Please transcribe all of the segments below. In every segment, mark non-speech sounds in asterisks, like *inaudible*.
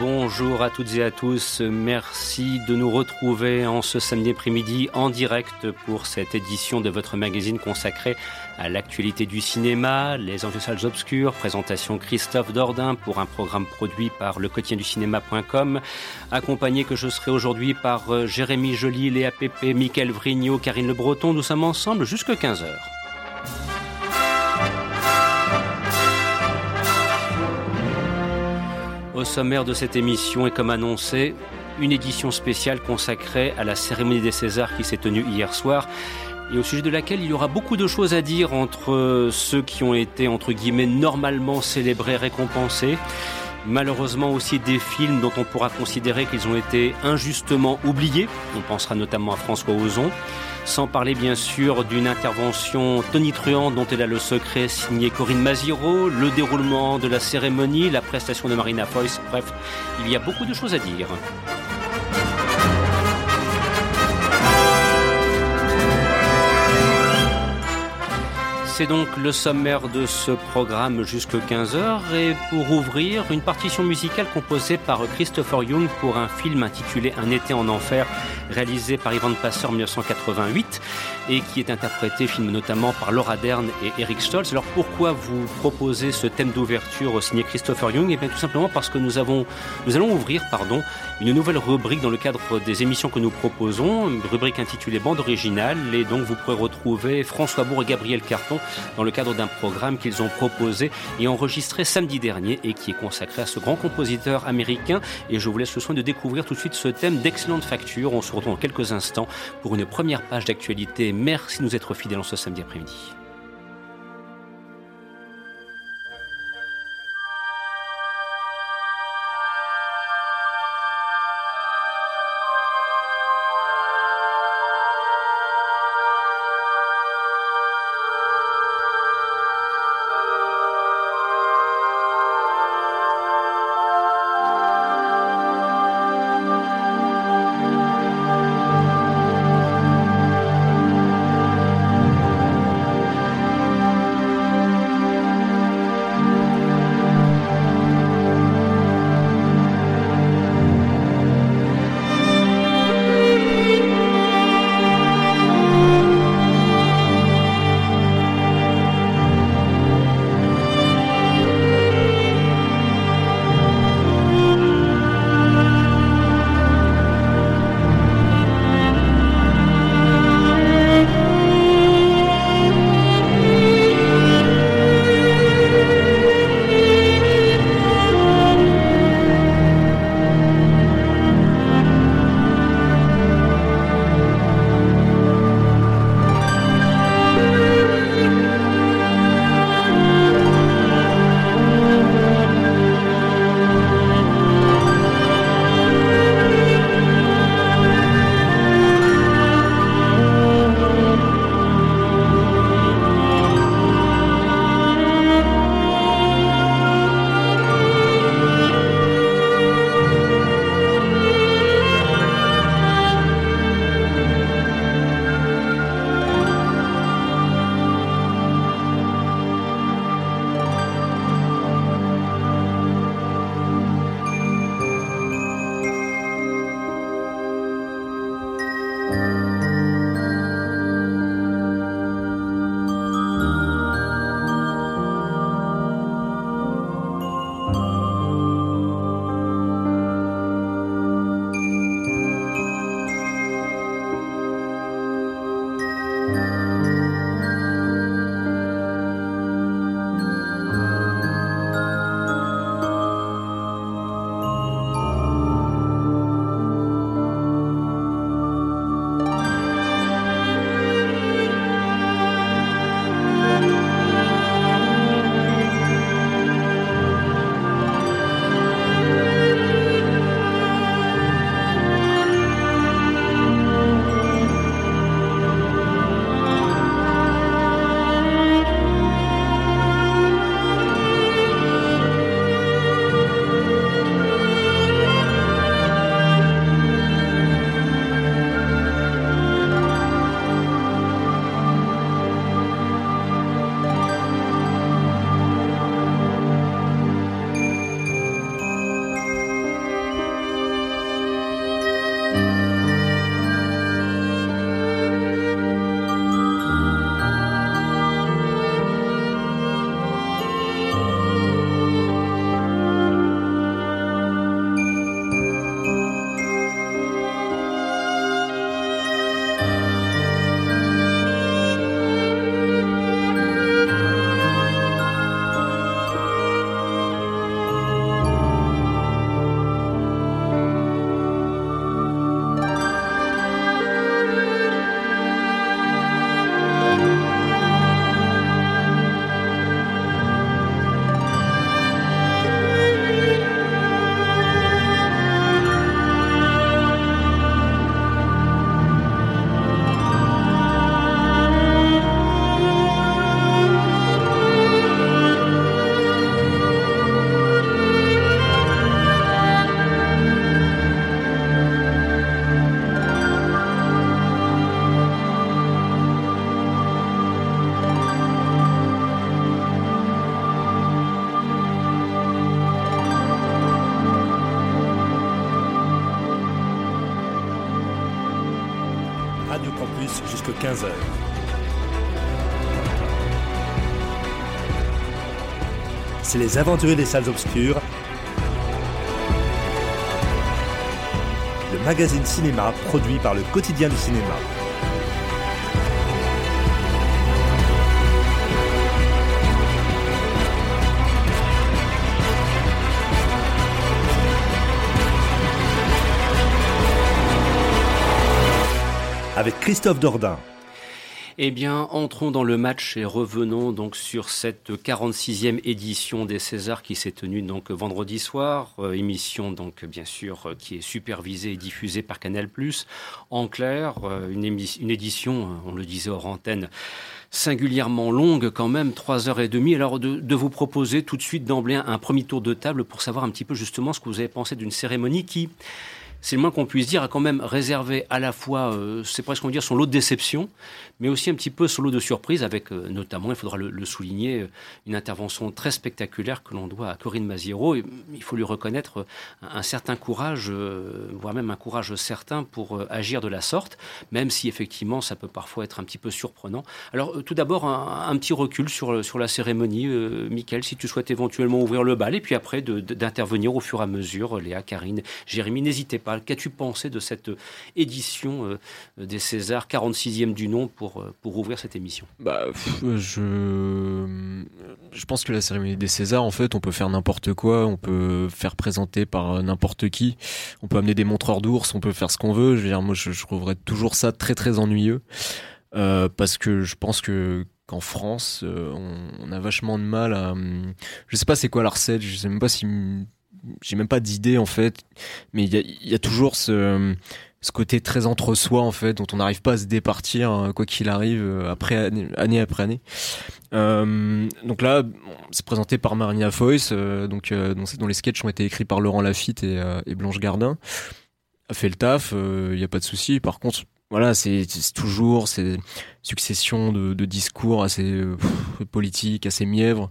Bonjour à toutes et à tous, merci de nous retrouver en ce samedi après-midi en direct pour cette édition de votre magazine consacrée à l'actualité du cinéma, les enjeux salles obscures, présentation Christophe Dordain pour un programme produit par le accompagné que je serai aujourd'hui par euh, Jérémy Joly, Léa Pépé, Mickaël Vrignot, Karine Le Breton, nous sommes ensemble jusqu'à 15h. Au sommaire de cette émission et comme annoncé, une édition spéciale consacrée à la cérémonie des Césars qui s'est tenue hier soir et au sujet de laquelle il y aura beaucoup de choses à dire entre ceux qui ont été entre guillemets normalement célébrés, récompensés, malheureusement aussi des films dont on pourra considérer qu'ils ont été injustement oubliés. On pensera notamment à François Ozon sans parler bien sûr d'une intervention tonitruante dont elle a le secret signé Corinne Maziro, le déroulement de la cérémonie, la prestation de Marina Foïs, bref, il y a beaucoup de choses à dire. C'est donc le sommaire de ce programme jusque 15h et pour ouvrir une partition musicale composée par Christopher Young pour un film intitulé Un été en enfer réalisé par Ivan Passer en 1988 et qui est interprété film notamment par Laura Dern et Eric Stoltz. Alors pourquoi vous proposez ce thème d'ouverture signé Christopher Young? Eh bien tout simplement parce que nous avons nous allons ouvrir pardon une nouvelle rubrique dans le cadre des émissions que nous proposons, une rubrique intitulée Bande originale et donc vous pourrez retrouver François Bourg et Gabriel Carton dans le cadre d'un programme qu'ils ont proposé et enregistré samedi dernier et qui est consacré à ce grand compositeur américain. Et je vous laisse le soin de découvrir tout de suite ce thème d'excellente facture. Retrouve dans quelques instants pour une première page d'actualité. Merci de nous être fidèles en ce samedi après-midi. C'est les aventuriers des salles obscures. Le magazine cinéma produit par le quotidien du cinéma. avec Christophe Dordain. Eh bien, entrons dans le match et revenons donc sur cette 46e édition des Césars qui s'est tenue donc vendredi soir, euh, émission donc bien sûr euh, qui est supervisée et diffusée par Canal+. En clair, euh, une, édition, on le disait hors antenne, singulièrement longue quand même, trois heures et demie. Alors de, vous proposer tout de suite d'emblée un premier tour de table pour savoir un petit peu justement ce que vous avez pensé d'une cérémonie qui c'est le moins qu'on puisse dire, a quand même réservé à la fois, c'est presque on dire, son lot de déception, mais aussi un petit peu son lot de surprise, avec euh, notamment, il faudra le, souligner, euh, une intervention très spectaculaire que l'on doit à Corinne Maziero. Et, il faut lui reconnaître un, certain courage, voire même un courage certain pour agir de la sorte, même si effectivement ça peut parfois être un petit peu surprenant. Alors tout d'abord, un, petit recul sur, sur la cérémonie. Michael, si tu souhaites éventuellement ouvrir le bal, et puis après d'intervenir au fur et à mesure, Léa, Karine, Jérémy, n'hésitez pas Qu'as-tu pensé de cette édition euh, des Césars, 46e du nom, pour, euh, pour ouvrir cette émission bah, je... je pense que la cérémonie des Césars, en fait, on peut faire n'importe quoi, on peut faire présenter par n'importe qui, on peut amener des montreurs d'ours, on peut faire ce qu'on veut. Je veux dire, moi, je, trouverais toujours ça très très ennuyeux. Euh, parce que je pense que qu'en France, on, a vachement de mal à. Je sais pas c'est quoi la recette, je sais même pas si j'ai même pas d'idée en fait, mais il y a, y a, toujours ce, ce côté très entre soi en fait, dont on n'arrive pas à se départir hein, quoi qu'il arrive euh, après année, après année. Euh, donc là, c'est présenté par Marina Foyce, euh, donc euh, dont, les sketchs ont été écrits par Laurent Lafitte et, Blanche Gardin. A fait le taf, il n'y a pas de souci. Par contre, voilà, c'est toujours ces succession de, discours assez politiques, assez mièvres.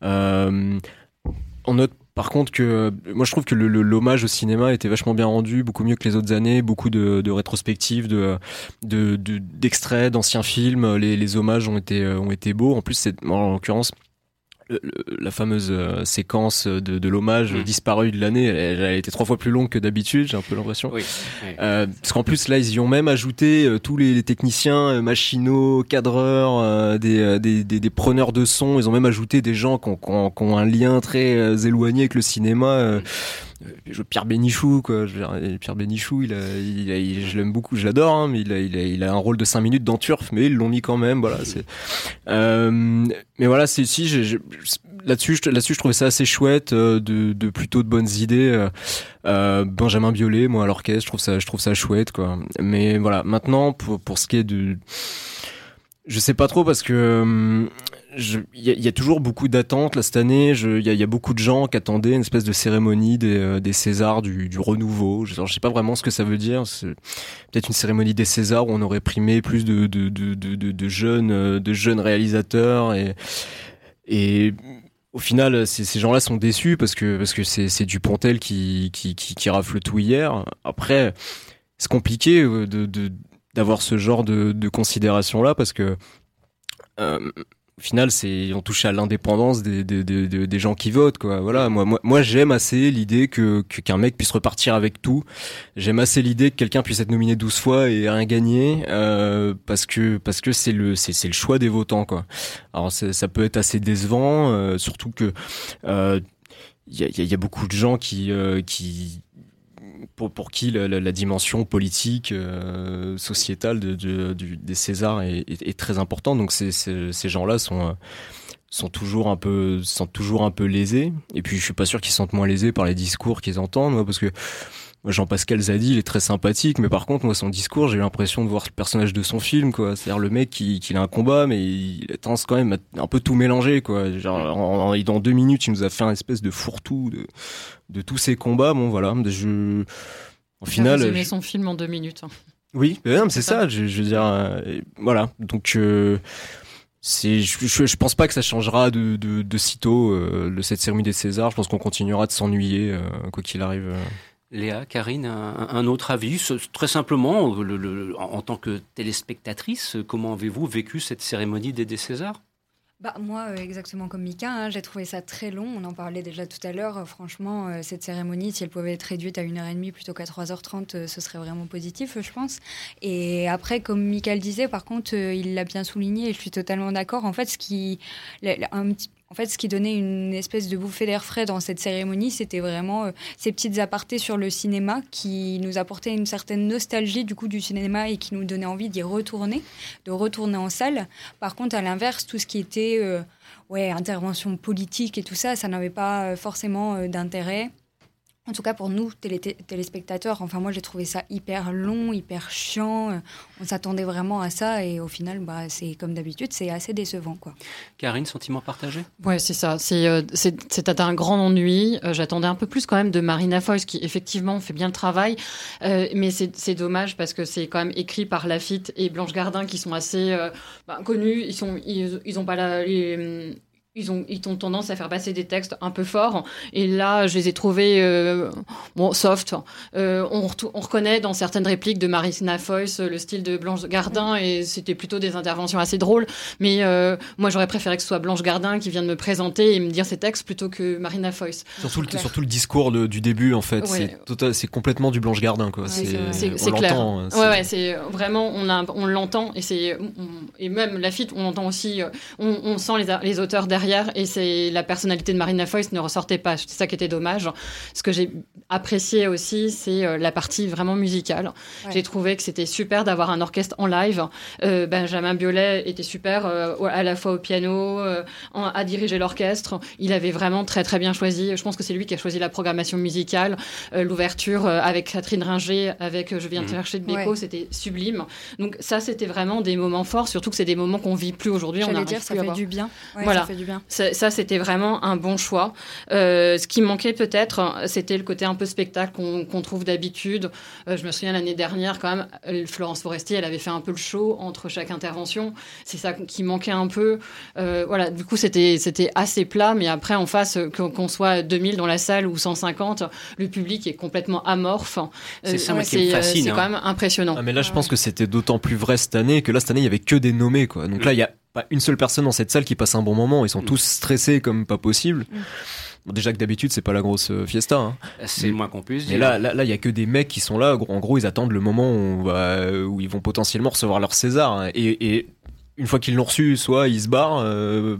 On note par contre, que moi je trouve que l'hommage au cinéma était vachement bien rendu, beaucoup mieux que les autres années, beaucoup de, de rétrospectives, de d'extraits d'anciens films. Les, hommages ont été ont été beaux. En plus, c'est en l'occurrence la fameuse euh, séquence de, de l'hommage mm. disparu de l'année, elle, a été trois fois plus longue que d'habitude, j'ai un peu l'impression. Oui, Euh, parce qu'en plus là, ils y ont même ajouté euh, tous les, techniciens euh, machinaux, cadreurs, des, des, des, des, preneurs de son. Ils ont même ajouté des gens qui ont, qui ont, qui ont un lien très éloigné avec le cinéma. Pierre Bénichou quoi. Je Pierre Bénichou il, je l'aime beaucoup je l'adore hein, mais il a, un rôle de 5 minutes dans Turf mais ils l'ont mis quand même voilà euh, mais voilà c'est si là-dessus là-dessus je trouvais ça assez chouette euh, de, plutôt de bonnes idées euh, euh, Benjamin Biolay moi à l'orchestre je trouve ça je trouve ça chouette quoi. Mais voilà maintenant pour pour ce qui est de je sais pas trop parce que il y, y, a toujours beaucoup d'attentes là cette année. Il y, y, a beaucoup de gens qui attendaient une espèce de cérémonie des, euh, des Césars du, du renouveau. Je, ne sais pas vraiment ce que ça veut dire. C'est peut-être une cérémonie des Césars où on aurait primé plus de, de, de, de, de jeunes euh, de jeunes réalisateurs et et au final, ces gens-là sont déçus parce que parce que c'est Dupontel qui, qui qui qui rafle tout hier. Après, c'est compliqué euh, de d'avoir ce genre de, de considération là parce que euh, au final, c'est on touche à l'indépendance des, des, des, gens qui votent, quoi. Voilà, moi, moi, moi j'aime assez l'idée que qu'un mec puisse repartir avec tout. J'aime assez l'idée que quelqu'un puisse être nominé 12 fois et rien gagner, euh, parce que parce que c'est le c'est le choix des votants, quoi. Alors ça peut être assez décevant, euh, surtout que euh, il y, a, y, a, beaucoup de gens qui qui pour, pour qui la, la, dimension politique, euh, sociétale de, de, du, des Césars est, est, est, très importante. Donc ces, ces, ces gens-là sont euh, sont toujours un peu sont toujours un peu lésés. Et puis je suis pas sûr qu'ils se sentent moins lésés par les discours qu'ils entendent, moi, parce que Jean-Pascal Zadi, il est très sympathique, mais par contre, moi, son discours, j'ai eu l'impression de voir le personnage de son film, quoi. C'est-à-dire le mec qui, qui a un combat, mais il a tendance quand même à un peu tout mélanger, quoi. Genre, en, dans deux minutes, il nous a fait un espèce de fourre-tout de, de tous ces combats. Bon, voilà. Je, au final. Vous aimez son film en deux minutes. Hein. Oui, c'est ça. Je, je, veux dire, euh, voilà. Donc, euh, c'est, je, je, pense pas que ça changera de, de, de sitôt euh, le cette cérémonie des Césars. Je pense qu'on continuera de s'ennuyer euh, quoi qu'il arrive. Léa, Karine, un, autre avis Très simplement, en, tant que téléspectatrice, comment avez-vous vécu cette cérémonie des Césars? Bah, moi, euh, exactement comme Mika, hein, j'ai trouvé ça très long. On en parlait déjà tout à l'heure. Euh, franchement, euh, cette cérémonie, si elle pouvait être réduite à 1h30 plutôt qu'à 3h30, ce serait vraiment positif, je pense. Et après, comme Mika le disait, par contre, il l'a bien souligné et je suis totalement d'accord. En fait, ce qui, un petit, en fait, ce qui donnait une espèce de bouffée d'air frais dans cette cérémonie, c'était vraiment euh, ces petites apartés sur le cinéma qui nous apportaient une certaine nostalgie du coup du cinéma et qui nous donnait envie d'y retourner, de retourner en salle. Par contre, à l'inverse, tout ce qui était euh, ouais, intervention politique et tout ça, ça n'avait pas euh, forcément d'intérêt. En tout cas, pour nous, téléspectateurs, enfin, moi, j'ai trouvé ça hyper long, hyper chiant. Euh, on s'attendait vraiment à ça et au final, bah, c'est comme d'habitude, c'est assez décevant. Quoi. Karine, sentiment partagé? Ouais, c'est ça. C'est, euh, c'était un grand ennui. Euh, j'attendais un peu plus quand même de Marina Foïs, qui effectivement fait bien le travail. mais c'est, dommage parce que c'est quand même écrit par Lafitte et Blanche Gardin, qui sont assez bah, connus. Ils sont, ils, ils ont pas la, les, ils ont, ils ont tendance à faire passer des textes un peu forts. Et là, je les ai trouvés euh, bon, soft. Euh, on, on, reconnaît dans certaines répliques de Marina Foyce le style de Blanche Gardin et c'était plutôt des interventions assez drôles. Mais euh, moi, j'aurais préféré que ce soit Blanche Gardin qui vienne me présenter et me dire ses textes plutôt que Marina Foyce. Surtout, le, surtout le discours du début, en fait. C'est complètement du Blanche Gardin, quoi. c'est clair. Hein, ouais, ouais, c'est vraiment, on, on l'entend et c'est, et même Lafitte, on entend aussi, on, on sent les, les auteurs derrière et c'est la personnalité de Marina Foïs ne ressortait pas. C'est ça qui était dommage. Ce que j'ai apprécié aussi, c'est euh, la partie vraiment musicale. J'ai trouvé que c'était super d'avoir un orchestre en live. Euh, Benjamin Biolay était super euh, à la fois au piano, à diriger l'orchestre. Il avait vraiment très très bien choisi. Je pense que c'est lui qui a choisi la programmation musicale, l'ouverture avec Catherine Ringer, avec Je viens te mmh. chercher de Beko, c'était sublime. Donc ça, c'était vraiment des moments forts, surtout que c'est des moments qu'on vit plus aujourd'hui. On dire, ça fait du bien. voilà. Ça fait du bien. Ça, c'était vraiment un bon choix. Euh, ce qui manquait peut-être, c'était le côté un peu spectacle qu'on trouve d'habitude. Euh, je me souviens l'année dernière, quand même, euh, Florence Forestier, elle avait fait un peu le show entre chaque intervention. C'est ça qui manquait un peu. voilà, du coup, c'était assez plat, mais après, en face, qu'on soit 2000 dans la salle ou 150, le public est complètement amorphe. C'est ça qui me fascine. C'est quand hein. même impressionnant. Ah, mais là, je pense que c'était d'autant plus vrai cette année que là, cette année, il y avait que des nommés, quoi. Donc là, il y a pas une seule personne dans cette salle qui passe un bon moment. Ils sont mm. tous stressés comme pas possible. Mm. déjà que d'habitude c'est pas la grosse euh, fiesta. Hein. C'est le moins qu'on puisse dire. Et là, là, il y a que des mecs qui sont là. En gros, ils attendent le moment où, où ils vont potentiellement recevoir leur César. Hein. Et, une fois qu'ils l'ont reçu, soit ils se barrent, euh,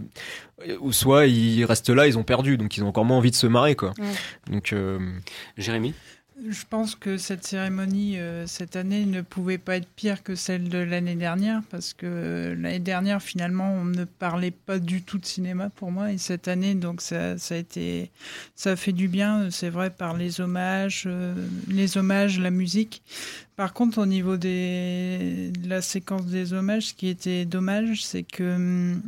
ou soit ils restent là, ils ont perdu, donc ils ont encore moins envie de se marrer, quoi. Donc, euh, Jérémy? Je pense que cette cérémonie euh, cette année ne pouvait pas être pire que celle de l'année dernière parce que euh, l'année dernière finalement on ne parlait pas du tout de cinéma pour moi et cette année donc ça, a été ça a fait du bien c'est vrai par les hommages euh, les hommages la musique. Par contre au niveau des de la séquence des hommages ce qui était dommage c'est que hum,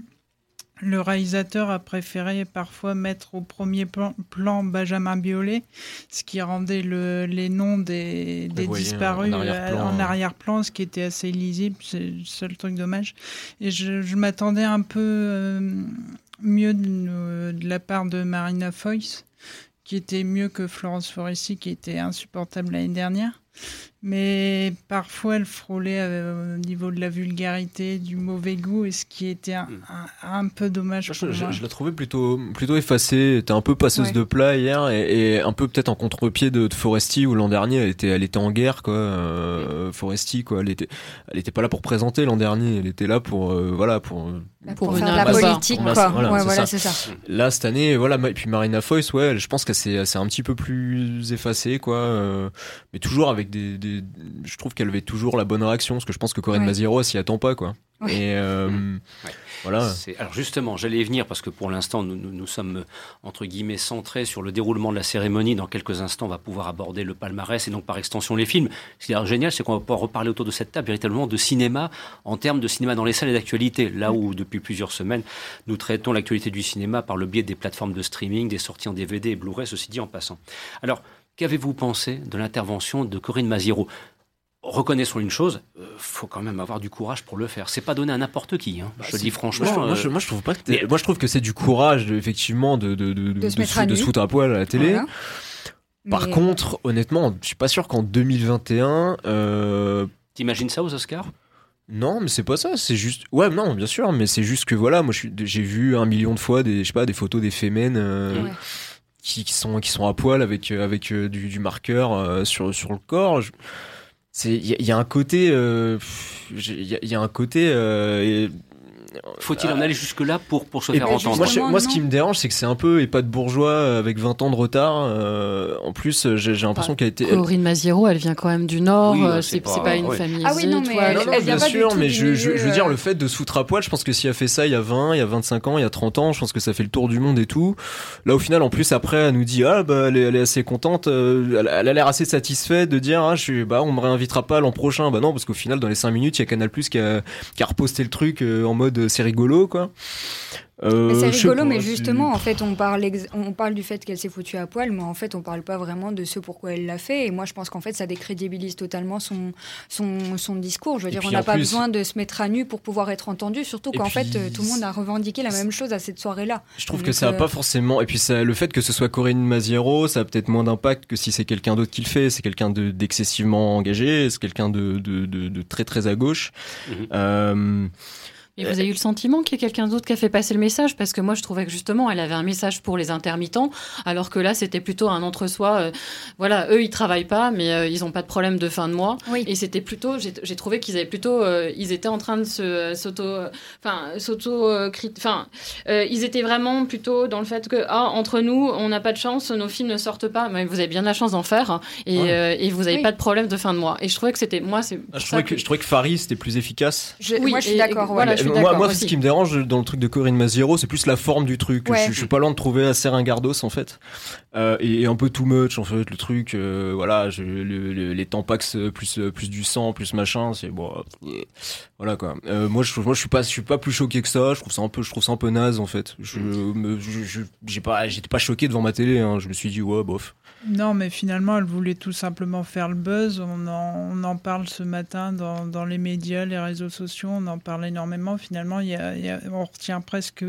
le réalisateur a préféré parfois mettre au premier plan, Benjamin Biolay, ce qui rendait le, les noms des, disparus en arrière-plan, ce qui était assez lisible. C'est le seul truc dommage. Et je, m'attendais un peu euh, mieux de, de, la part de Marina Foyce, qui était mieux que Florence Foresti, qui était insupportable l'année dernière mais parfois elle frôlait euh, au niveau de la vulgarité, du mauvais goût, et ce qui était un, hmm. peu dommage. Je, je, la trouvais plutôt, plutôt effacée, était un peu passeuse de plat hier, et, un peu peut-être en contre-pied de, Foresti, où l'an dernier elle était, elle était en guerre, quoi. Euh, Foresti, quoi. Elle était, elle était pas là pour présenter l'an dernier, elle était là pour, euh, voilà, pour. Bah, pour, faire de la politique, quoi. Voilà, c'est ça. Là, cette année, voilà, et puis Marina Foyce, ouais, je pense qu'elle s'est un petit peu plus effacée, quoi. Euh, mais toujours avec des je trouve qu'elle avait toujours la bonne réaction, parce que je pense que Corinne ouais. Maziro s'y attend pas, quoi. Et euh, mmh. voilà. Alors justement, j'allais y venir parce que pour l'instant, nous, nous, sommes entre guillemets centrés sur le déroulement de la cérémonie. Dans quelques instants, on va pouvoir aborder le palmarès et donc par extension les films. Ce qui est génial, c'est qu'on va pouvoir reparler autour de cette table véritablement de cinéma en termes de cinéma dans les salles et d'actualité. Là où depuis plusieurs semaines, nous traitons l'actualité du cinéma par le biais des plateformes de streaming, des sorties en DVD et Blu-ray, ceci dit en passant. Alors, Qu'avez-vous pensé de l'intervention de Corinne Maziro reconnaissons une chose, il euh, faut quand même avoir du courage pour le faire. C'est pas donné à n'importe qui. Hein. je le dis franchement. Moi, je, trouve pas. moi, je trouve que c'est du courage, effectivement, de de, de, de, se, foutre à poil à la télé. Par contre, honnêtement, je suis pas sûr qu'en 2021. Euh... T'imagines ça aux Oscars? Non, mais c'est pas ça. C'est juste. Ouais, non, bien sûr, mais c'est juste que voilà, moi, j'ai vu un million de fois des, je sais pas, des photos des fémènes euh, qui, sont qui sont à poil avec euh, avec euh, du, marqueur sur sur le corps. C'est il y, a un côté, il y, a un côté faut-il en aller jusque-là pour, pour se faire entendre Moi, ce qui me dérange, c'est que c'est un peu et pas de bourgeois avec 20 ans de retard. Euh, en plus, j'ai l'impression qu'elle a été. Corinne Maziero, elle vient quand même du Nord. Euh, c'est pas, une famille. Ah oui, non, mais elle, bien sûr, mais je, veux dire, le fait de se foutre à poil, je pense que si elle fait ça il y a 20, il y a 25 ans, il y a 30 ans, je pense que ça fait le tour du monde et tout. Là, au final, en plus, après, elle nous dit, ah, bah, elle est, assez contente, euh, elle, a l'air assez satisfaite de dire, ah, je suis, bah, on me réinvitera pas l'an prochain. Bah non, parce qu'au final, dans les 5 minutes, il y a Canal Plus qui a, qui a reposté le truc en mode c'est rigolo, quoi. Euh, c'est rigolo, mais justement, en fait, on parle, on parle du fait qu'elle s'est foutue à poil, mais en fait, on parle pas vraiment de ce pourquoi elle l'a fait. Et moi, je pense qu'en fait, ça décrédibilise totalement son, son, son discours. Je veux dire, on n'a pas besoin de se mettre à nu pour pouvoir être entendu, surtout qu'en fait, tout le monde a revendiqué la même chose à cette soirée-là. Je trouve que ça n'a pas forcément. Et puis, ça, le fait que ce soit Corinne Maziero, ça a peut-être moins d'impact que si c'est quelqu'un d'autre qui le fait. C'est quelqu'un d'excessivement engagé, c'est quelqu'un de, de, de, très, très à gauche. Mmh. Euh, et vous avez eu le sentiment qu'il y a quelqu'un d'autre qui a fait passer le message? Parce que moi, je trouvais que justement, elle avait un message pour les intermittents, alors que là, c'était plutôt un entre-soi. Euh, voilà, eux, ils travaillent pas, mais euh, ils n'ont pas de problème de fin de mois. Oui. Et c'était plutôt, j'ai trouvé qu'ils avaient plutôt, euh, ils étaient en train de se s'auto, enfin, s'auto, enfin, ils étaient vraiment plutôt dans le fait que, ah, entre nous, on n'a pas de chance, nos films ne sortent pas, mais vous avez bien la chance d'en faire, hein, et, et, vous n'avez pas de problème de fin de mois. Et je trouvais que c'était, moi, c'est. Ah, je, trouvais que, je trouvais que Faris c'était plus efficace. oui, moi, je suis d'accord. Voilà, moi, moi ce qui me dérange dans le truc de Corinne Maziero, c'est plus la forme du truc. Je, suis pas loin de trouver assez ringardos en fait, euh, et, un peu too much en fait le truc. Euh, voilà, je, les tampax plus plus du sang, plus machin, c'est bon. voilà quoi. Euh, moi, je, moi, je suis pas, je suis pas plus choqué que ça. Je trouve ça un peu, je trouve ça un peu naze en fait. Je, j'ai pas, j'étais pas choqué devant ma télé. Hein. Je me suis dit ouais, bof. Non, mais finalement, elle voulait tout simplement faire le buzz. On en, on en parle ce matin dans, dans, les médias, les réseaux sociaux, on en parle énormément. Finalement, il y a, y a, on retient presque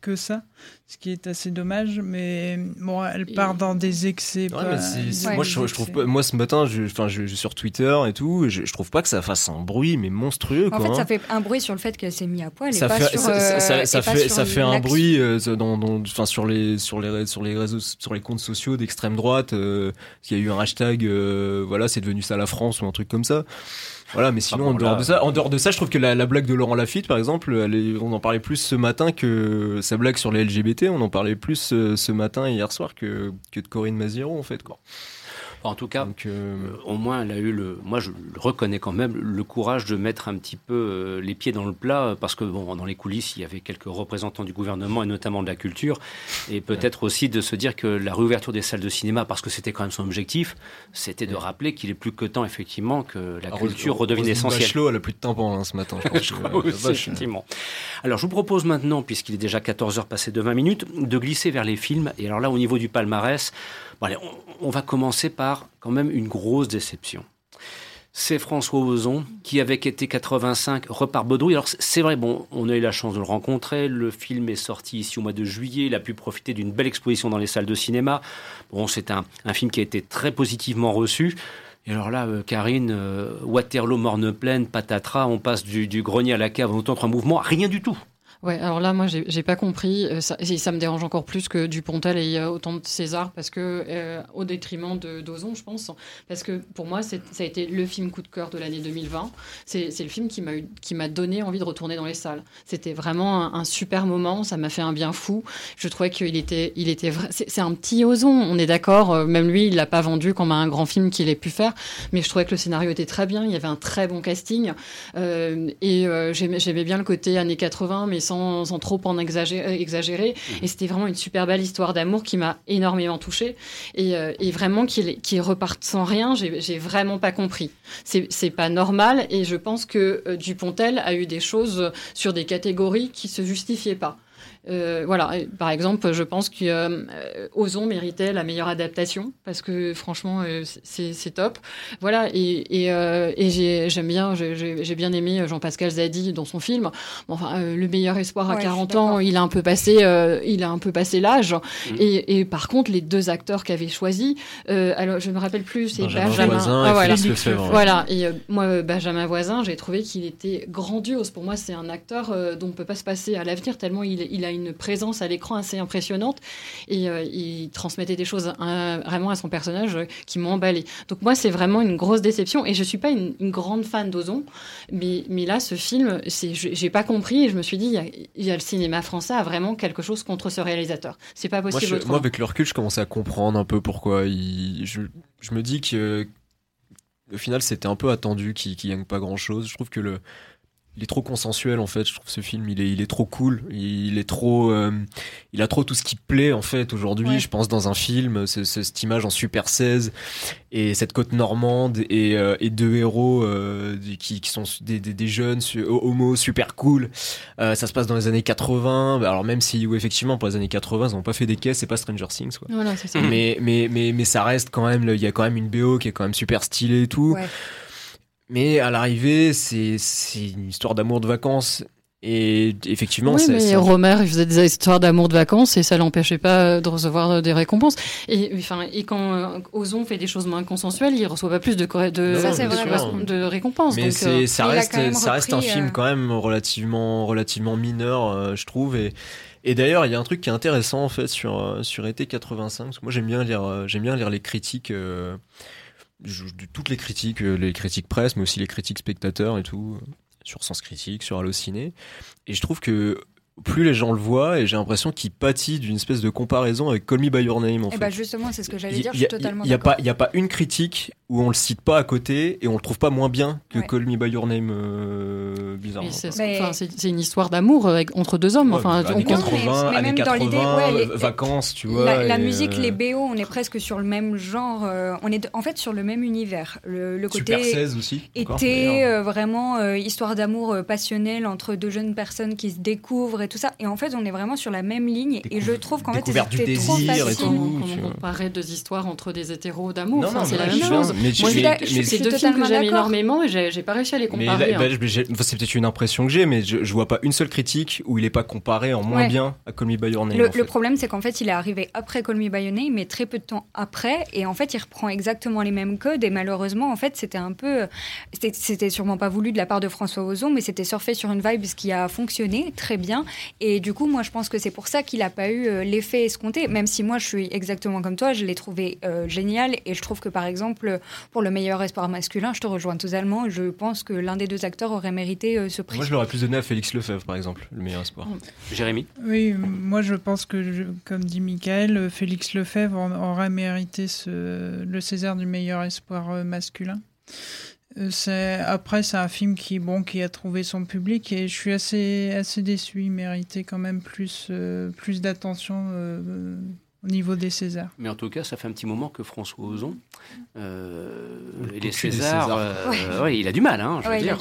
que ça ce qui est assez dommage. Mais bon, elle part dans des excès. moi, je, trouve moi, ce matin, je, enfin, je, suis sur Twitter et tout, je, je, trouve pas que ça fasse un bruit, mais monstrueux. En fait, ça fait un bruit sur le fait qu'elle s'est mise à poil. Ça fait, sur, ça, fait, ça fait un bruit euh, dans, dans, enfin, sur les, sur les, sur les réseaux, sur les comptes sociaux d'extrême droite. Euh, il y a eu un hashtag, euh, voilà, c'est devenu ça la France ou un truc comme ça. Voilà, mais sinon, en, dehors de ça, en dehors de ça, je trouve que la, blague de Laurent Lafitte, par exemple, on en parlait plus ce matin que sa blague sur les LGBT, on en parlait plus euh, ce matin et hier soir que, que de Corinne Maziero, en fait, quoi. En tout cas, euh, euh, au moins, elle a eu le. Moi, je le reconnais quand même le courage de mettre un petit peu euh, les pieds dans le plat, parce que bon, dans les coulisses, il y avait quelques représentants du gouvernement et notamment de la culture, et peut-être aussi de se dire que la réouverture des salles de cinéma, parce que c'était quand même son objectif, c'était de rappeler qu'il est plus que temps effectivement que la culture redevienne essentielle. Bachelot, elle a plus de temps hein, ce matin. Je, *laughs* crois aussi, effectivement. Alors, je vous propose maintenant, puisqu'il est déjà 14 heures passées de 20 minutes, de glisser vers les films. Et alors là, au niveau du palmarès, on, va commencer par quand même une grosse déception. C'est François Ozon qui, avec été 85, repart Baudrouille. Alors c'est vrai, bon, on a eu la chance de le rencontrer. Le film est sorti ici au mois de juillet. Il a pu profiter d'une belle exposition dans les salles de cinéma. Bon, c'est un, film qui a été très positivement reçu. Et alors là, euh, Karine, euh, Waterloo, Morne Plaine, Patatras, on passe du, grenier à la cave en autant mouvement, rien du tout. Alors là, moi, j'ai pas compris. Euh, ça, me dérange encore plus que Dupontel et autant de César, parce que euh, au détriment de d'Ozon, je pense, parce que pour moi, ça a été le film coup de cœur de l'année 2020. C'est le film qui m'a donné envie de retourner dans les salles. C'était vraiment un, super moment. Ça m'a fait un bien fou. Je trouvais qu'il était, il était. C'est un petit Ozon. On est d'accord. Euh, même lui, il l'a pas vendu comme un grand film qu'il ait pu faire. Mais je trouvais que le scénario était très bien. Il y avait un très bon casting euh, et j'aimais bien le côté années 80, mais sans, trop en exagérer. exagérer. Mmh. Et c'était vraiment une super belle histoire d'amour qui m'a énormément touchée. Et, euh, vraiment qu'il qu reparte sans rien, j'ai vraiment pas compris. C'est pas normal. Et je pense que euh, Dupontel a eu des choses sur des catégories qui se justifiaient pas. Euh, voilà, par exemple, je pense que euh, Ozon méritait la meilleure adaptation parce que franchement, euh, c'est top. Voilà, et, et, j'aime bien, j'ai bien aimé Jean-Pascal Zadi dans son film. enfin, le meilleur espoir à 40 ans, il a un peu passé, il a un peu passé l'âge. Mm. Et, par contre, les deux acteurs qu'avait choisis, alors je me rappelle plus, c'est Benjamin. Voisin ah, voilà. Lefebvre, voilà, et moi, Benjamin Voisin, j'ai trouvé qu'il était grandiose. Pour moi, c'est un acteur dont on peut pas se passer à l'avenir tellement il, il a une présence à l'écran assez impressionnante et euh, il transmettait des choses hein, vraiment à son personnage euh, qui m'ont emballé. Donc moi, c'est vraiment une grosse déception et je suis pas une, grande fan d'Ozon, mais, mais là, ce film, c'est, j'ai pas compris et je me suis dit, il y, a, le cinéma français a vraiment quelque chose contre ce réalisateur. C'est pas possible. Moi, moi, avec le recul, je commençais à comprendre un peu pourquoi. Il, je, je me dis que au final, c'était un peu attendu qu'il qu gagne pas grand chose. Je trouve que le, il est trop consensuel en fait. Je trouve ce film, il est, il est trop cool. Il est trop, euh, il a trop tout ce qui plaît en fait aujourd'hui. Je pense dans un film, c'est cette image en Super 16 et cette côte normande et, euh, et deux héros euh, qui, qui, sont des, des, des jeunes homo super cool. ça se passe dans les années 80. Alors même si, effectivement, pour les années 80, ils n'ont pas fait des caisses, c'est pas Stranger Things. Quoi. Voilà, ça. Mais, mais, mais, mais ça reste quand même, il y a quand même une BO qui est quand même super stylée et tout. Ouais. Mais à l'arrivée, c'est une histoire d'amour de vacances. Et effectivement, oui, mais Romer, il faisait des histoires d'amour de vacances et ça l'empêchait pas de recevoir des récompenses. Et enfin, et quand euh, Ozon fait des choses moins consensuelles, il reçoit pas plus de de, de, récompenses. Mais euh, ça reste ça reste un film euh, quand même relativement relativement mineur, je trouve. Et et d'ailleurs, il y a un truc qui est intéressant en fait sur sur été 85. Parce que moi, j'aime bien lire j'aime bien lire les critiques toutes les critiques, euh, les critiques presse, mais aussi les critiques spectateurs et tout, euh, sur Sens Critique, sur Allociné. Et je trouve que plus les gens le voient et j'ai l'impression qu'il pâtit d'une espèce de comparaison avec Call Me By Your Name. En et eh bah justement, c'est ce que j'allais dire, je suis totalement Il n'y a, pas, y a pas une critique où on le cite pas à côté et on le trouve pas moins bien que Call Me By Your Name, euh, bizarrement. C'est une histoire d'amour euh, entre deux hommes. enfin, bah, années 80, années 80 les, vacances, tu vois. La, musique, euh, les BO, on est presque sur le même genre. on est en fait sur le même univers. Le, le côté Super 16 aussi. Était vraiment histoire d'amour passionnelle entre deux jeunes personnes qui se découvrent et tout ça. Et en fait, on est vraiment sur la même ligne. et je trouve qu'en fait, c'était trop facile. On comparait deux histoires entre des hétéros d'amour. Enfin, c'est la même chose. Mais Moi, c'est deux films que j'aime énormément et j'ai pas réussi à les comparer. Hein. Bah, c'est peut-être une impression que j'ai, mais je, vois pas une seule critique où il est pas comparé en moins bien à Call Me By Your Name. Le, problème, c'est qu'en fait, il est arrivé après Call Me By Your Name, mais très peu de temps après. Et en fait, il reprend exactement les mêmes codes. Et malheureusement, en fait, c'était un peu. C'était sûrement pas voulu de la part de François Ozon, mais c'était surfé sur une vibe qui a fonctionné très bien. Et du coup, moi, je pense que c'est pour ça qu'il n'a pas eu euh, l'effet escompté, même si moi, je suis exactement comme toi, je l'ai trouvé euh, génial. Et je trouve que, par exemple, pour le meilleur espoir masculin, je te rejoins totalement. Je pense que l'un des deux acteurs aurait mérité euh, ce prix. Moi, je l'aurais plus donné à Félix Lefebvre, par exemple, le meilleur espoir. Jérémy Oui, moi, je pense que, comme dit Michael, Félix Lefebvre aurait mérité ce, le César du meilleur espoir masculin. C'est après c'est un film qui bon qui a trouvé son public et je suis assez assez déçu. Il méritait quand même plus euh, plus d'attention euh, au niveau des Césars. Mais en tout cas, ça fait un petit moment que François Ozon euh, et les Césars, euh, il a du mal. Hein, je veux dire,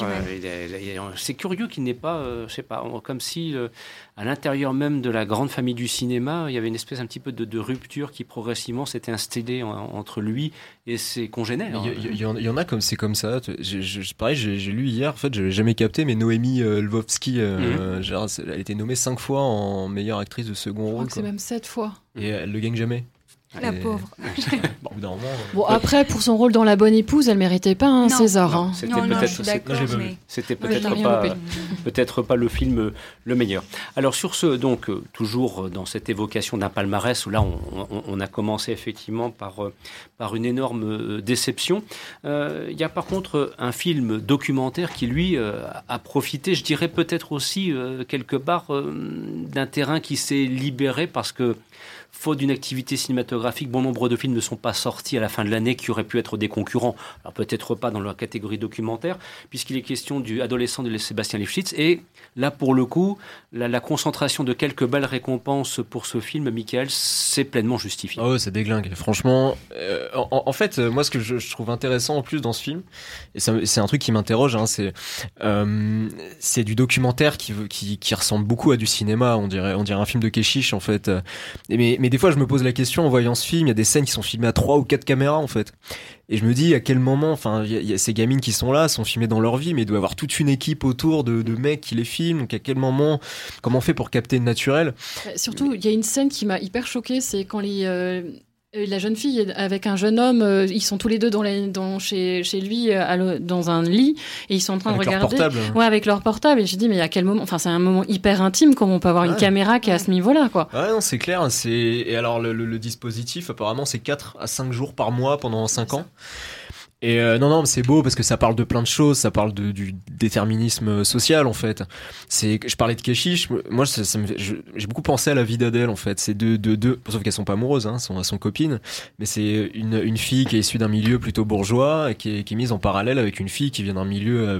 c'est curieux qu'il n'ait pas, je sais pas, comme si à l'intérieur même de la grande famille du cinéma, il y avait une espèce un petit peu de, rupture qui progressivement s'était installée entre lui et ses congénères. Il y, en a comme c'est comme ça. Je, pareil, j'ai lu hier, en fait, je n'avais jamais capté, mais Noémie euh, Lvovsky, euh, mhm. elle a été nommée cinq fois en meilleure actrice de second rôle. C'est même sept fois. Et elle le gagne jamais. La pauvre. *laughs* bon, après, pour son rôle dans La Bonne Épouse, elle méritait pas un César. Hein. C'était peut-être pas, *laughs* peut-être pas le film le meilleur. Alors sur ce, donc euh, toujours dans cette évocation d'un palmarès où là on, a commencé effectivement par euh, par une énorme euh, déception. Il y a par contre un film documentaire qui lui a profité, je dirais peut-être aussi quelque part d'un terrain qui s'est libéré parce que faute d'une activité cinématographique bon nombre de films ne sont pas sortis à la fin de l'année qui auraient pu être des concurrents. Alors peut-être pas dans la catégorie documentaire, puisqu'il est question du adolescent de Sébastien Lifshitz. Et là, pour le coup, la, concentration de quelques belles récompenses pour ce film, Michael, c'est pleinement justifié. Oh, c'est déglingue. Franchement, euh, en, fait, moi, ce que je, trouve intéressant en plus dans ce film, et c'est un truc qui m'interroge, hein, c'est euh, du documentaire qui, qui, qui ressemble beaucoup à du cinéma. On dirait on dirait un film de Keshish en fait. Mais mais des fois, je me pose la question en voyant ce film, il y a des scènes qui sont filmées à trois ou quatre caméras en fait. Et je me dis à quel moment, enfin, il y, a ces gamines qui sont là, sont filmées dans leur vie, mais il doit y avoir toute une équipe autour de, de mecs qui les filment. Donc à quel moment, comment on fait pour capter le naturel? Surtout, il y a une scène qui m'a hyper choquée, c'est quand les, euh, la jeune fille avec un jeune homme, euh, ils sont tous les deux dans, dans chez, chez, lui euh, dans un lit et ils sont en train de regarder. Leur portable. Ouais, avec leur portable. Et je dis mais à quel moment Enfin, c'est un moment hyper intime. Comment on peut avoir une caméra qui est à ce niveau-là, quoi Ouais, non, c'est clair. C'est et alors le, le, dispositif apparemment c'est 4 à 5 jours par mois pendant 5 ans. Et euh, non, non, c'est beau parce que ça parle de plein de choses, ça parle de, du déterminisme social en fait. C'est, je parlais de Keshish, moi ça, j'ai beaucoup pensé à la vie d'Adèle en fait. C'est deux, deux, deux, sauf qu'elles sont pas amoureuses, hein, sont, son copine, mais c'est une, une fille qui est issue d'un milieu plutôt bourgeois et qui est, qui est mise en parallèle avec une fille qui vient d'un milieu euh,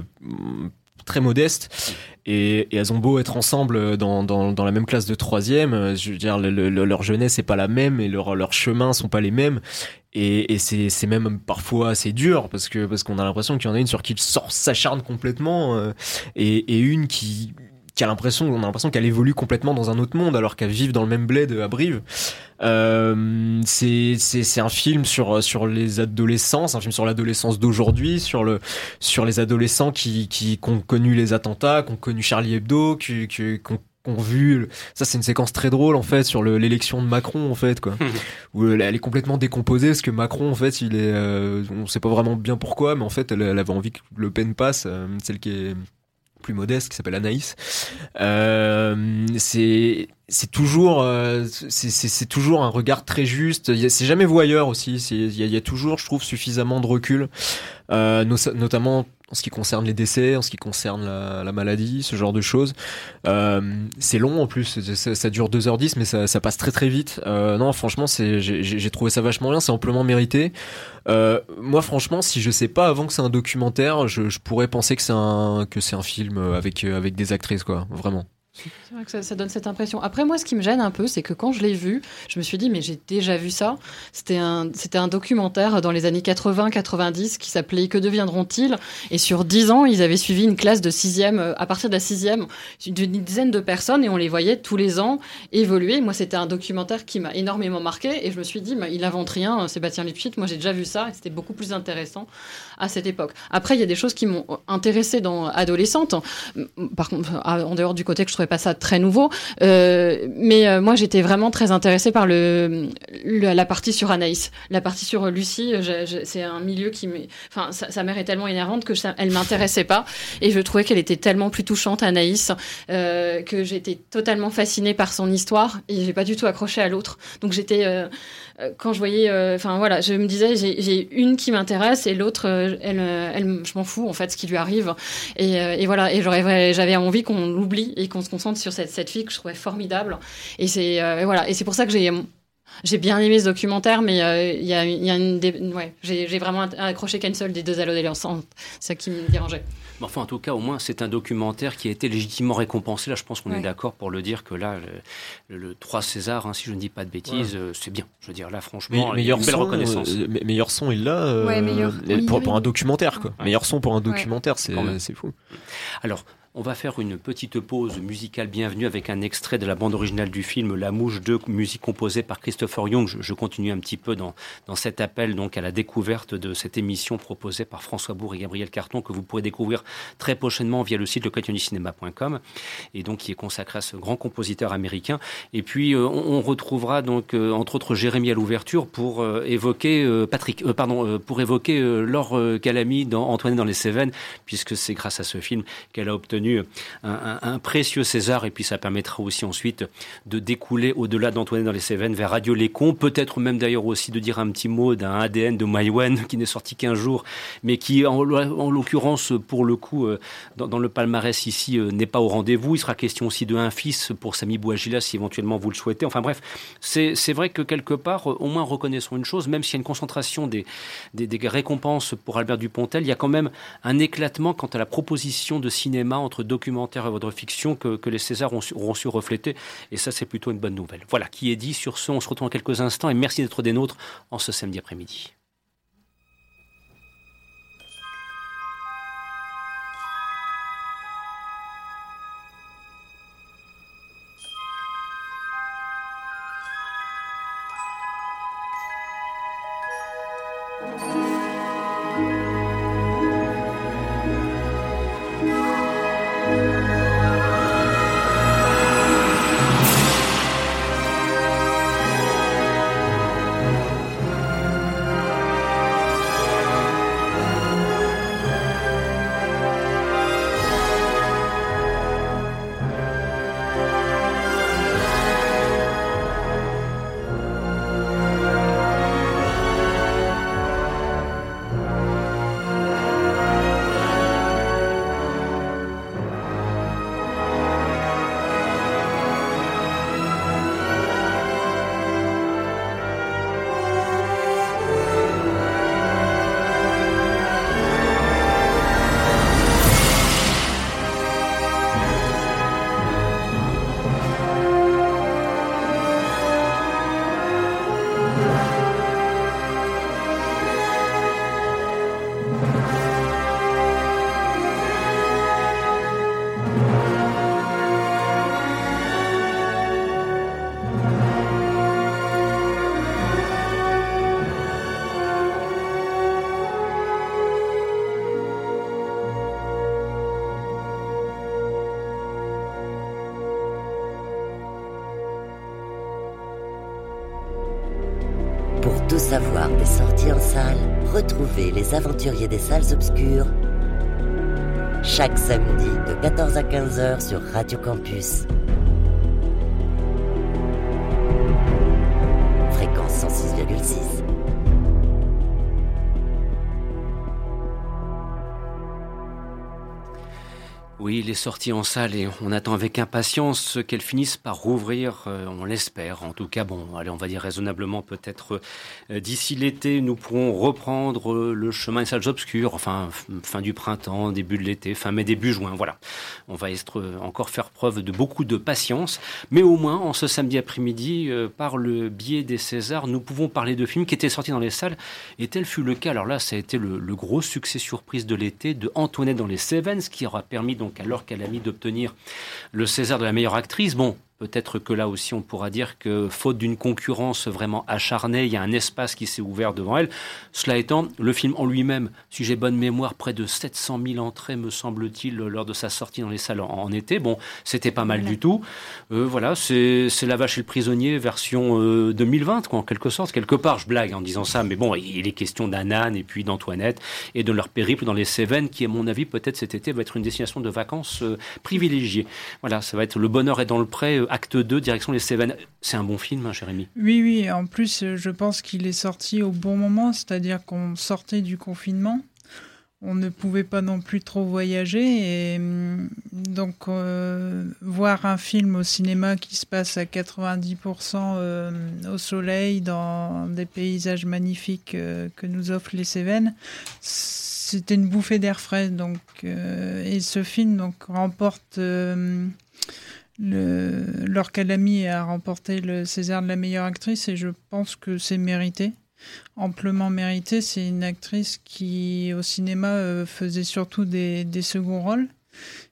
très modeste et, et, elles ont beau être ensemble dans, dans, dans la même classe de troisième, euh, je veux dire leur jeunesse est pas la même et leurs leur chemins sont pas les mêmes et, et c'est même parfois assez dur parce que parce qu'on a l'impression qu'il y en a une sur qui s'acharne complètement euh, et, et une qui qui a l'impression, on a l'impression qu'elle évolue complètement dans un autre monde alors qu'elle vit dans le même bled à Brive. Euh, c'est un film sur sur les adolescents, c'est un film sur l'adolescence d'aujourd'hui, sur le sur les adolescents qui qui, ont connu les attentats, qui ont connu Charlie Hebdo, qui qui, qui ont vu ça c'est une séquence très drôle en fait sur l'élection de Macron en fait quoi. *laughs* Où elle, est complètement décomposée parce que Macron en fait il est euh, on sait pas vraiment bien pourquoi mais en fait elle, avait envie que Le Pen passe euh, celle qui est plus modeste qui s'appelle Anaïs. Euh, c'est c'est toujours euh, c'est toujours un regard très juste. C'est jamais voyeur aussi. Il y, a toujours je trouve suffisamment de recul. Euh, notamment en ce qui concerne les décès, en ce qui concerne la, la maladie, ce genre de choses. Euh, c'est long en plus, ça, ça, dure 2h10 mais ça, ça, passe très très vite. Euh, non franchement c'est j'ai trouvé ça vachement bien, c'est amplement mérité. Euh, moi franchement si je sais pas avant que c'est un documentaire, je, je, pourrais penser que c'est un, que c'est un film avec, avec des actrices quoi, vraiment. C'est vrai que ça, donne cette impression. Après, moi, ce qui me gêne un peu, c'est que quand je l'ai vu, je me suis dit, mais j'ai déjà vu ça. C'était un, documentaire dans les années 80-90 qui s'appelait Que deviendront-ils? Et sur 10 ans, ils avaient suivi une classe de sixième, euh, à partir de la sixième, d'une dizaine de personnes et on les voyait tous les ans évoluer. Moi, c'était un documentaire qui m'a énormément marqué et je me suis dit, mais il invente rien, euh, Sébastien Lipschitz. Moi, j'ai déjà vu ça et c'était beaucoup plus intéressant à cette époque. Après, il y a des choses qui m'ont intéressée dans adolescente. Par contre, en dehors du côté que je trouvais pas ça très nouveau, euh, mais euh, moi j'étais vraiment très intéressée par le, la partie sur Anaïs, la partie sur Lucie. C'est un milieu qui, enfin, sa, mère est tellement énervante que ça, elle m'intéressait pas, et je trouvais qu'elle était tellement plus touchante, Anaïs, euh, que j'étais totalement fascinée par son histoire et j'ai pas du tout accroché à l'autre. Donc j'étais euh, euh, quand je voyais, euh, enfin voilà, je me disais, j'ai une qui m'intéresse et l'autre, euh, elle, je m'en fous en fait ce qui lui arrive. Et, et voilà, et j'avais envie qu'on l'oublie et qu'on se concentre sur cette, cette, fille que je trouvais formidable. Et c'est voilà, et c'est pour ça que j'ai j'ai bien aimé ce documentaire, mais il y, une, ouais, j'ai vraiment accroché qu'une seule des deux ensemble. C'est ça qui me dérangeait enfin, en tout cas, au moins, c'est un documentaire qui a été légitimement récompensé. Là, je pense qu'on est d'accord pour le dire que là, le, 3 César, hein, si je ne dis pas de bêtises, euh, c'est bien. Je veux dire, là, franchement, meilleur belle son, reconnaissance. Euh, meilleur son, il l'a euh, pour, un documentaire, quoi. Meilleur son pour un documentaire, c'est fou. Alors, on va faire une petite pause musicale bienvenue avec un extrait de la bande originale du film La Mouche 2, musique composée par Christopher Young. Je, continue un petit peu dans, dans cet appel donc à la découverte de cette émission proposée par François Bourg et Gabriel Carton que vous pourrez découvrir très prochainement via le site lecationicinema.com et donc qui est consacré à ce grand compositeur américain. Et puis euh, on, retrouvera donc euh, entre autres Jérémy à l'ouverture pour euh, évoquer Patrick, pardon, pour évoquer Laure Calamy dans Antoine dans les Cévennes puisque c'est grâce à ce film qu'elle a obtenu un, précieux César et puis ça permettra aussi ensuite de découler au-delà d'Antoinette dans les Cévennes vers Radio Lécon, peut-être même d'ailleurs aussi de dire un petit mot d'un ADN de Maïwen *laughs* qui n'est sorti qu'un jour, mais qui en, l'occurrence pour le coup dans, le palmarès ici n'est pas au rendez-vous. Il sera question aussi de un fils pour Sami Bouagila si éventuellement vous le souhaitez. Enfin bref, c'est vrai que quelque part, au moins reconnaissons une chose, même s'il y a une concentration des, des, récompenses pour Albert Dupontel, il y a quand même un éclatement quant à la proposition de cinéma entre documentaire et votre fiction que, les Césars ont, auront su refléter. Et ça, c'est plutôt une bonne nouvelle. Voilà, qui est dit. Sur ce, on se retrouve en quelques instants et merci d'être des nôtres en ce samedi après-midi. Des salles obscures chaque samedi de 14 à 15h sur Radio Campus. Oui, il est sorti en salle et on attend avec impatience qu'elle finisse par rouvrir, euh, on l'espère. En tout cas, bon, allez, on va dire raisonnablement peut-être euh, d'ici l'été, nous pourrons reprendre euh, le chemin des salles obscures, enfin fin du printemps, début de l'été, fin mai, début juin, voilà. On va être, encore faire preuve de beaucoup de patience, mais au moins en ce samedi après-midi, par le biais des Césars, nous pouvons parler de films qui étaient sortis dans les salles et tel fut le cas. Alors là, ça a été le, gros succès surprise de l'été de Antoinette dans les Sevens qui aura permis donc alors qu'elle a mis d'obtenir le César de la meilleure actrice. Bon, Peut-être que là aussi, on pourra dire que, faute d'une concurrence vraiment acharnée, il y a un espace qui s'est ouvert devant elle. Cela étant, le film en lui-même, si j'ai bonne mémoire, près de 700 000 entrées, me semble-t-il, lors de sa sortie dans les salles en, été. Bon, c'était pas mal du tout. Euh, voilà, c'est La Vache et le Prisonnier version 2020, euh, quoi, en quelque sorte. Quelque part, je blague en disant ça, mais bon, il est question d'Anan et puis d'Antoinette et de leur périple dans les Cévennes, qui, à mon avis, peut-être cet été va être une destination de vacances euh, privilégiée. Voilà, ça va être le bonheur est dans le pré acte 2, direction les Cévennes. C'est un bon film, hein, Jérémy Oui, oui. En plus, je pense qu'il est sorti au bon moment, c'est-à-dire qu'on sortait du confinement. On ne pouvait pas non plus trop voyager et mm, donc euh, voir un film au cinéma qui se passe à 90% euh, au soleil dans des paysages magnifiques euh, que nous offrent les Cévennes, c'était une bouffée d'air frais. Donc et ce film donc remporte le, Calamy a remporté le César de la meilleure actrice et je pense que c'est mérité, amplement mérité. C'est une actrice qui, au cinéma, euh, faisait surtout des, des, seconds rôles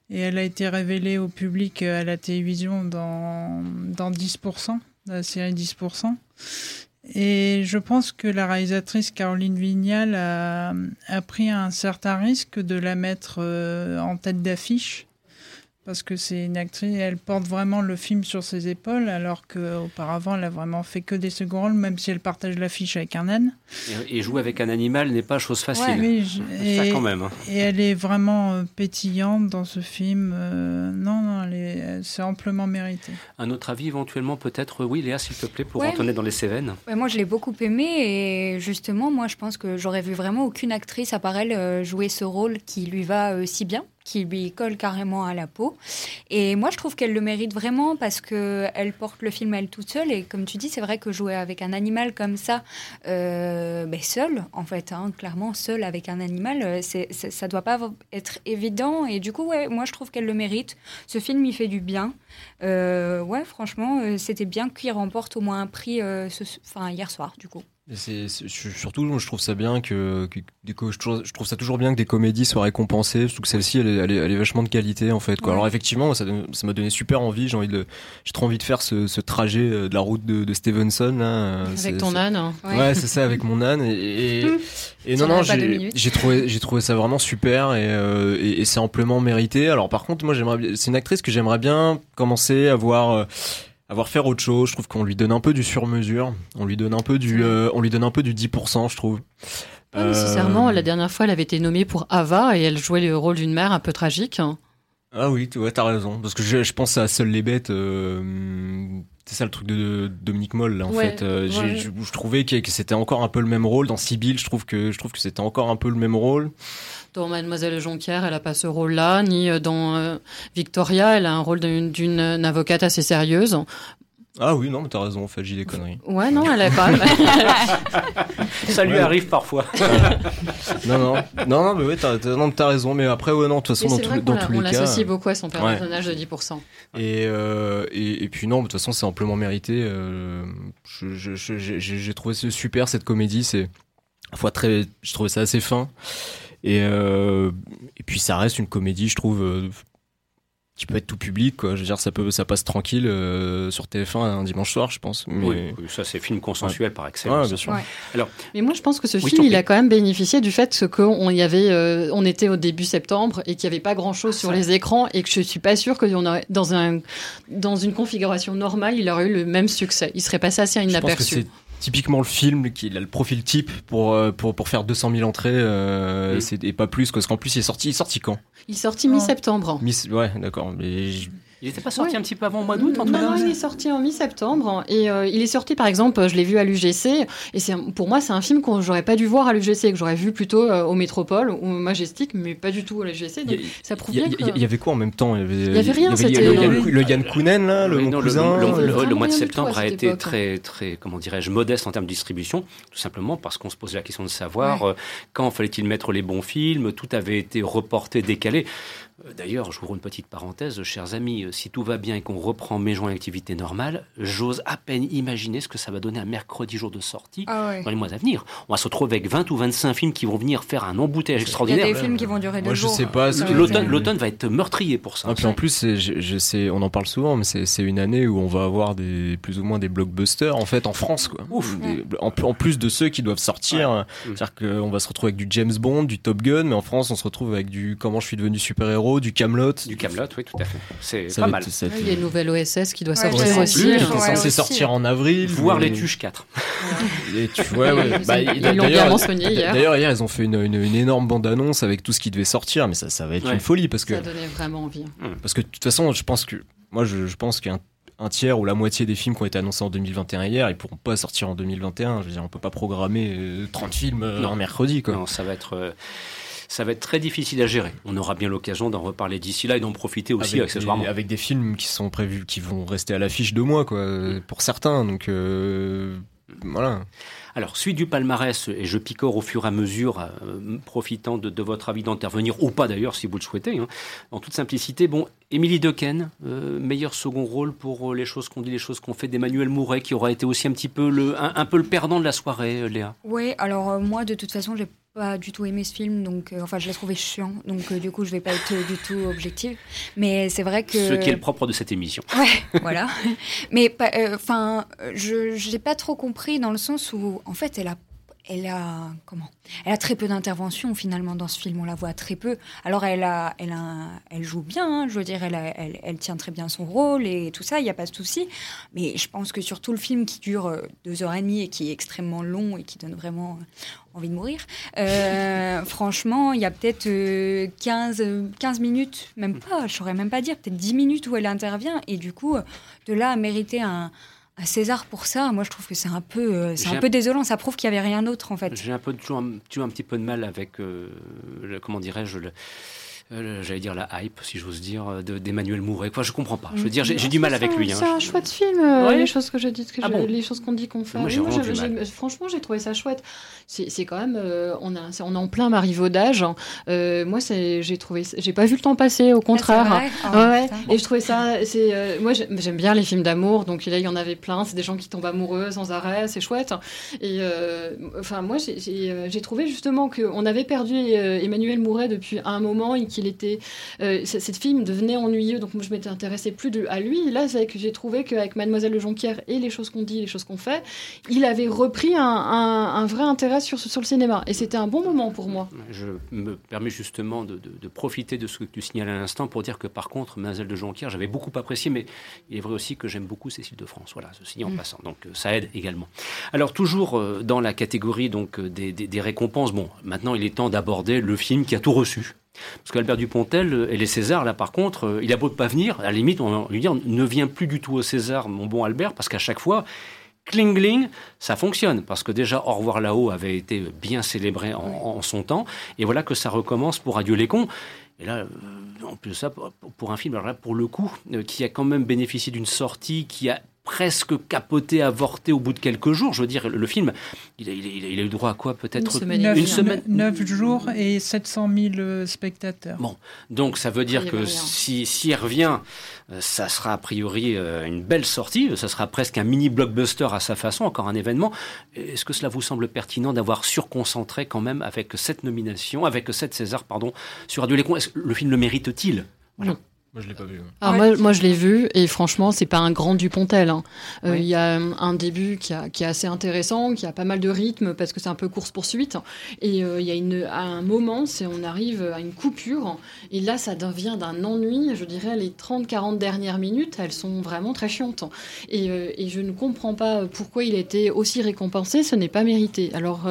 et elle a été révélée au public euh, à la télévision dans, dans 10%, la série 10%. Et je pense que la réalisatrice Caroline Vignal a, a pris un certain risque de la mettre euh, en tête d'affiche parce que c'est une actrice, elle porte vraiment le film sur ses épaules, alors qu'auparavant, elle a vraiment fait que des seconds rôles, même si elle partage l'affiche avec un âne. Et, jouer avec un animal n'est pas chose facile. oui, et, quand même. Hein. Et elle est vraiment euh, pétillante dans ce film. Euh, non, non, c'est amplement mérité. Un autre avis éventuellement peut-être, oui, Léa, s'il te plaît, pour ouais. dans les Cévennes. moi, je l'ai beaucoup aimé et justement, moi, je pense que j'aurais vu vraiment aucune actrice à part elle euh, jouer ce rôle qui lui va si bien qui lui colle carrément à la peau. Et moi, je trouve qu'elle le mérite vraiment parce que elle porte le film elle toute seule. Et comme tu dis, c'est vrai que jouer avec un animal comme ça, euh, ben seul, en fait, hein, clairement seul avec un animal, euh, ça doit pas être évident. Et du coup, ouais, moi, je trouve qu'elle le mérite. Ce film, il fait du bien. Euh, ouais, franchement, euh, c'était bien qu'il remporte au moins un prix enfin, hier soir, du coup. C'est, surtout, je trouve ça bien que, que, je, trouve, ça toujours bien que des comédies soient récompensées. Trouve que celle-ci, elle, elle, est vachement de qualité en fait. Quoi. Alors effectivement, ça, ça m'a donné super envie. J'ai envie de, j'ai trop envie de faire ce, ce, trajet euh, de la route de, de Stevenson là. Avec ton âne. Hein. Ouais, c'est ça, avec mon âne. Et, et, *laughs* et non, non, j'ai trouvé, j'ai trouvé ça vraiment super et, euh, et, et c'est amplement mérité. Alors par contre, moi, j'aimerais, c'est une actrice que j'aimerais bien commencer à voir. Euh, avoir faire autre chose. Je trouve qu'on lui donne un peu du sur-mesure. On lui donne un peu du, euh, on lui donne un peu du 10%, je trouve. Pas nécessairement. La dernière fois, elle avait été nommée pour Ava et elle jouait le rôle d'une mère un peu tragique. Ah oui, ouais, t'as raison. Parce que je, je pense à Seules les bêtes. Euh, c'est ça le truc de Dominique Moll là, en fait. Euh, je, je, trouvais que, c'était encore un peu le même rôle dans Sibyl. Je trouve que je trouve que c'était encore un peu le même rôle. Dans Mademoiselle Jonquière, elle a pas ce rôle-là, ni euh, dans euh, Victoria, elle a un rôle d'une avocate assez sérieuse. Ah oui, non, mais t'as raison, en fait, j'ai des conneries. Ouais, non, elle a pas. *laughs* Ça lui arrive parfois. *laughs* non, non, non, non, mais ouais, t'as, as raison, mais après, ouais, non, de toute façon, dans, tout, dans tous les cas. On l'associe beaucoup à son personnage de 10%. Et, euh, et, et, puis, non, de toute façon, c'est amplement mérité. Euh, j'ai trouvé super, cette comédie, c'est, fois très, je trouvais ça assez fin. Et, euh, et puis ça reste une comédie, je trouve, euh, qui peut être tout public quoi. Je veux dire ça peut ça passe tranquille euh, sur TF1 un dimanche soir je pense. Mais... oui, ça c'est film consensuel par excellence. Bien sûr. alors mais moi je pense que ce film il a quand même bénéficié du fait qu'on y avait euh, on était au début septembre et qu'il n'y avait pas grand chose sur les écrans et que je suis pas sûr que aurait, dans un dans une configuration normale il aurait eu le même succès. Il serait passé assez inaperçu typiquement le film qui a le profil type pour euh, pour, pour faire 200 000 entrées euh, et pas plus parce qu'en plus il est sorti. Il est sorti quand? Il est sorti mi-septembre. Ouais d'accord. Mais il n'était pas sorti un petit peu avant le mois d'août Non, non, il est sorti en mi-septembre. Et euh, il est sorti, par exemple, je l'ai vu à l'UGC. Et c'est pour moi, c'est un film que j'aurais pas dû voir à l'UGC, que j'aurais vu plutôt euh, au Métropole ou au Majestic, mais pas du tout à l'UGC. Donc ça prouve bien Il y, avait quoi en même temps? Il y avait, rien. C'était le, Yann Kounen, là, le, cousin. Le, mois de septembre a été très, très, comment dirais-je, modeste en termes de distribution, tout simplement parce qu'on se posait la question de savoir euh, quand fallait-il mettre les bons films? Tout avait été reporté, décalé. D'ailleurs, j'ouvre une petite parenthèse, chers amis, euh, si tout va bien et qu'on reprend mes joints activité normale, j'ose à peine imaginer ce que ça va donner un mercredi jour de sortie ah dans les mois à venir. On va se retrouver avec 20 ou 25 films qui vont venir faire un embouteillage extraordinaire. Il y a des films qui vont durer deux Moi, jours. Je sais pas. L'automne va être meurtrier pour ça. Et puis en plus, je, sais, on en parle souvent, mais c'est une année où on va avoir des, plus ou moins des blockbusters en fait en France. Quoi. Ouf. en, plus de ceux qui doivent sortir. C'est-à-dire qu'on va se retrouver avec du James Bond, du Top Gun, mais en France, on se retrouve avec du Comment je suis devenu du Camelot. Du Camelot, oui, tout à fait. C'est pas mal. Il y a une nouvelle OSS qui doit sortir aussi. Qui est censé sortir en avril. Voir les Tuches 4. Bah, ils l'ont bien mentionné hier. D'ailleurs, hier, ils ont fait une, une, énorme bande-annonce avec tout ce qui devait sortir, mais ça, ça va être une folie parce que. Ça donnait vraiment envie. Mmh. Parce que de toute façon, je pense que. Moi, je, je pense qu'un un tiers ou la moitié des films qui ont été annoncés en 2021 hier, ils pourront pas sortir en 2021. Je veux dire, on peut pas programmer 30 euh, films euh, en mercredi. Quoi. Non, ça va être. Euh, ça va être très difficile à gérer. On aura bien l'occasion d'en reparler d'ici là et d'en profiter aussi avec accessoirement. Des, avec des films qui sont prévus, qui vont rester à l'affiche de mois, quoi, mm. pour certains. Donc voilà. Alors, suite du palmarès, et je picore au fur et à mesure, euh, profitant de, votre avis d'intervenir, ou pas d'ailleurs, si vous le souhaitez, hein. en toute simplicité. Bon, Émilie Dequesne, euh, meilleur second rôle pour euh, les choses qu'on dit, les choses qu'on fait, d'Emmanuel Mouret, qui aura été aussi un petit peu le, un, peu le perdant de la soirée, Léa. Oui, alors moi, de toute façon, j'ai pas du tout aimé ce film, donc euh, enfin je l'ai trouvé chiant, donc euh, du coup je vais pas être du tout objective. Mais c'est vrai que ce qui est le propre de cette émission. *laughs* Ouais, voilà. Mais euh, enfin, je j'ai pas trop compris dans le sens où en fait elle a elle a comment? Elle a très peu d'intervention finalement dans ce film. On la voit très peu. Alors elle a, elle a, elle joue bien. Hein. je veux dire, elle, elle, elle, tient très bien son rôle et tout ça. Il n'y a pas de souci. Mais je pense que sur tout le film qui dure euh, deux heures et demie et qui est extrêmement long et qui donne vraiment euh, envie de mourir, euh, *laughs* franchement, il y a peut-être 15, 15 minutes, même pas. Je saurais même pas dire. Peut-être 10 minutes où elle intervient et du coup, de là à mériter un à César pour ça, moi je trouve que c'est un peu, euh, c'est un, peu désolant. Ça prouve qu'il y avait rien d'autre en fait. J'ai un peu toujours un, un, petit peu de mal avec, euh, comment dirais-je, euh, j'allais dire la hype, si j'ose dire, d'Emmanuel Mouret. Quoi, je comprends pas. Je veux dire, j'ai du mal avec lui. Hein. C'est un chouette film. Les choses que je dis, que ah les choses qu'on dit qu'on fait. Moi, franchement, j'ai trouvé ça chouette. C'est quand même, on a, on est en plein marivaudage. Hein. moi, j'ai trouvé, j'ai pas vu le temps passer. Au contraire. Ah, ouais. Oh, Et je trouvais ça, c'est, moi, j'aime bien les films d'amour. Donc là, il y en avait plein. C'est des gens qui tombent amoureux sans arrêt. C'est chouette. Et enfin, moi, j'ai trouvé justement qu'on avait perdu Emmanuel Mouret depuis un moment qu'il était. Euh, cette film devenait ennuyeux, donc moi je m'étais intéressée plus de, à lui. là, c'est que j'ai trouvé qu'avec Mademoiselle de Jonquière et les choses qu'on dit, les choses qu'on fait, il avait repris un, un, vrai intérêt sur, sur le cinéma. Et c'était un bon moment pour moi. Je me permets justement de, de, profiter de ce que tu signales à l'instant pour dire que par contre, Mademoiselle de Jonquière, j'avais beaucoup apprécié, mais il est vrai aussi que j'aime beaucoup Cécile de France. Voilà, ceci en mm. passant. Donc euh, ça aide également. Alors toujours euh, dans la catégorie donc des, des, des récompenses, bon, maintenant il est temps d'aborder le film qui a tout reçu. Parce qu'Albert Dupontel euh, et les Césars, là par contre, euh, il a beau de pas venir, à la limite, on va lui dire ne viens plus du tout au César, mon bon Albert, parce qu'à chaque fois, Klingling, ça fonctionne parce que déjà Au revoir là-haut avait été bien célébré en, son temps, et voilà que ça recommence pour Adieu les cons. Et là, euh, en plus de ça, pour un film, alors là, pour le coup, qui a quand même bénéficié d'une sortie qui a presque capoté, avorté au bout de quelques jours. Je veux dire, le, film, il a, il, a, eu droit à quoi Peut-être une semaine, neuf, jours et 700 000 euh, spectateurs. Bon, donc ça veut dire que si, si il revient, euh, ça sera a priori euh, une belle sortie, ça sera presque un mini blockbuster à sa façon, encore un événement. Est-ce que cela vous semble pertinent d'avoir surconcentré quand même avec cette nomination, avec cette César, pardon, sur Radio Lécon Le film le mérite-t-il? Voilà. Moi, je l'ai pas vu. Alors moi, moi, je l'ai vu et franchement, c'est pas un grand Dupontel. Hein. Euh, il y a un début qui, a, qui, est assez intéressant, qui a pas mal de rythme parce que c'est un peu course poursuite. Et euh, il y a une, à un moment, c'est on arrive à une coupure et là, ça devient d'un ennui. Je dirais les 30-40 dernières minutes, elles sont vraiment très chiantes. Et, euh, et, je ne comprends pas pourquoi il a été aussi récompensé. Ce n'est pas mérité. Alors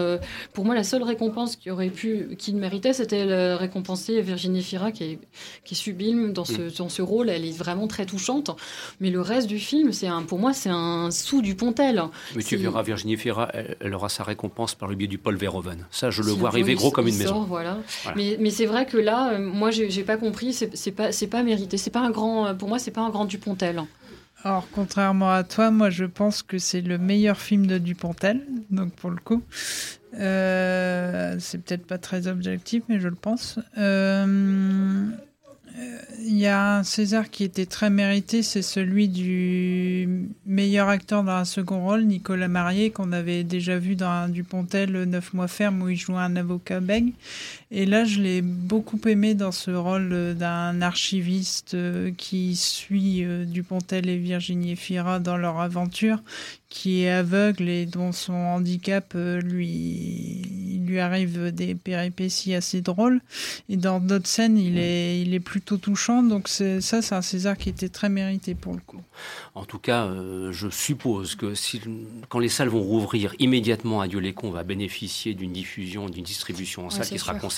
pour moi, la seule récompense qui aurait pu, qu'il méritait, c'était le récompenser Virginie Fira qui est, qui est sublime dans ce dans ce rôle, elle est vraiment très touchante. Mais le reste du film, c'est un, pour moi, c'est un sou du Pontel. Mais tu verras, Virginie Fira, elle, aura sa récompense par le biais du Paul Verhoeven. Ça, je le vois arriver gros comme une maison. Voilà. Mais, mais c'est vrai que là, euh, moi, j'ai pas compris. C'est pas, c'est pas mérité. C'est pas un grand. Euh, pour moi, c'est pas un grand Dupontel. Alors, contrairement à toi, moi, je pense que c'est le meilleur film de Dupontel. Donc, pour le coup, euh, c'est peut-être pas très objectif, mais je le pense. Euh, il y a un César qui était très mérité, c'est celui du meilleur acteur dans un second rôle, Nicolas Marié, qu'on avait déjà vu dans Dupontel, Neuf mois ferme, où il jouait un avocat bègue. Et là, je l'ai beaucoup aimé dans ce rôle d'un archiviste euh, qui suit euh, Dupontel et Virginie Fira dans leur aventure, qui est aveugle et dont son handicap euh, lui lui arrive des péripéties assez drôles et dans d'autres scènes il est il est plutôt touchant donc c'est ça c'est un César qui était très mérité pour le coup. En tout cas, euh, je suppose que si, quand les salles vont rouvrir immédiatement Adieu les cons va bénéficier d'une diffusion, d'une distribution en salle qui sera conséquente.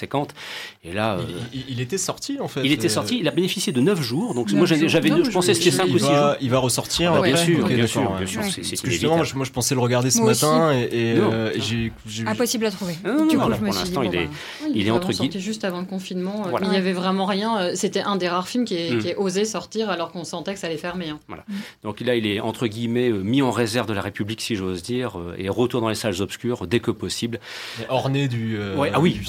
Et là, euh, il, était sorti en fait. Il était sorti. Il a bénéficié de 9 jours. Donc moi j'avais, je pensais c'était 5 ou 6 jours. Il va ressortir. Ah, bien, sûr, bien, sûr, bien sûr, C'est moi, moi je pensais le regarder ce matin et, euh, j'ai, impossible à trouver. du coup, pour l'instant, il est, il est entre guillemets. juste avant le confinement. Il n'y avait vraiment rien. C'était un des rares films qui est mm. osé sortir alors qu'on sentait que ça allait fermer. Hein. Voilà. Donc là, il est entre guillemets euh, mis en réserve de la République, si j'ose dire, euh, et retour dans les salles obscures dès que possible. orné du, euh, ah oui,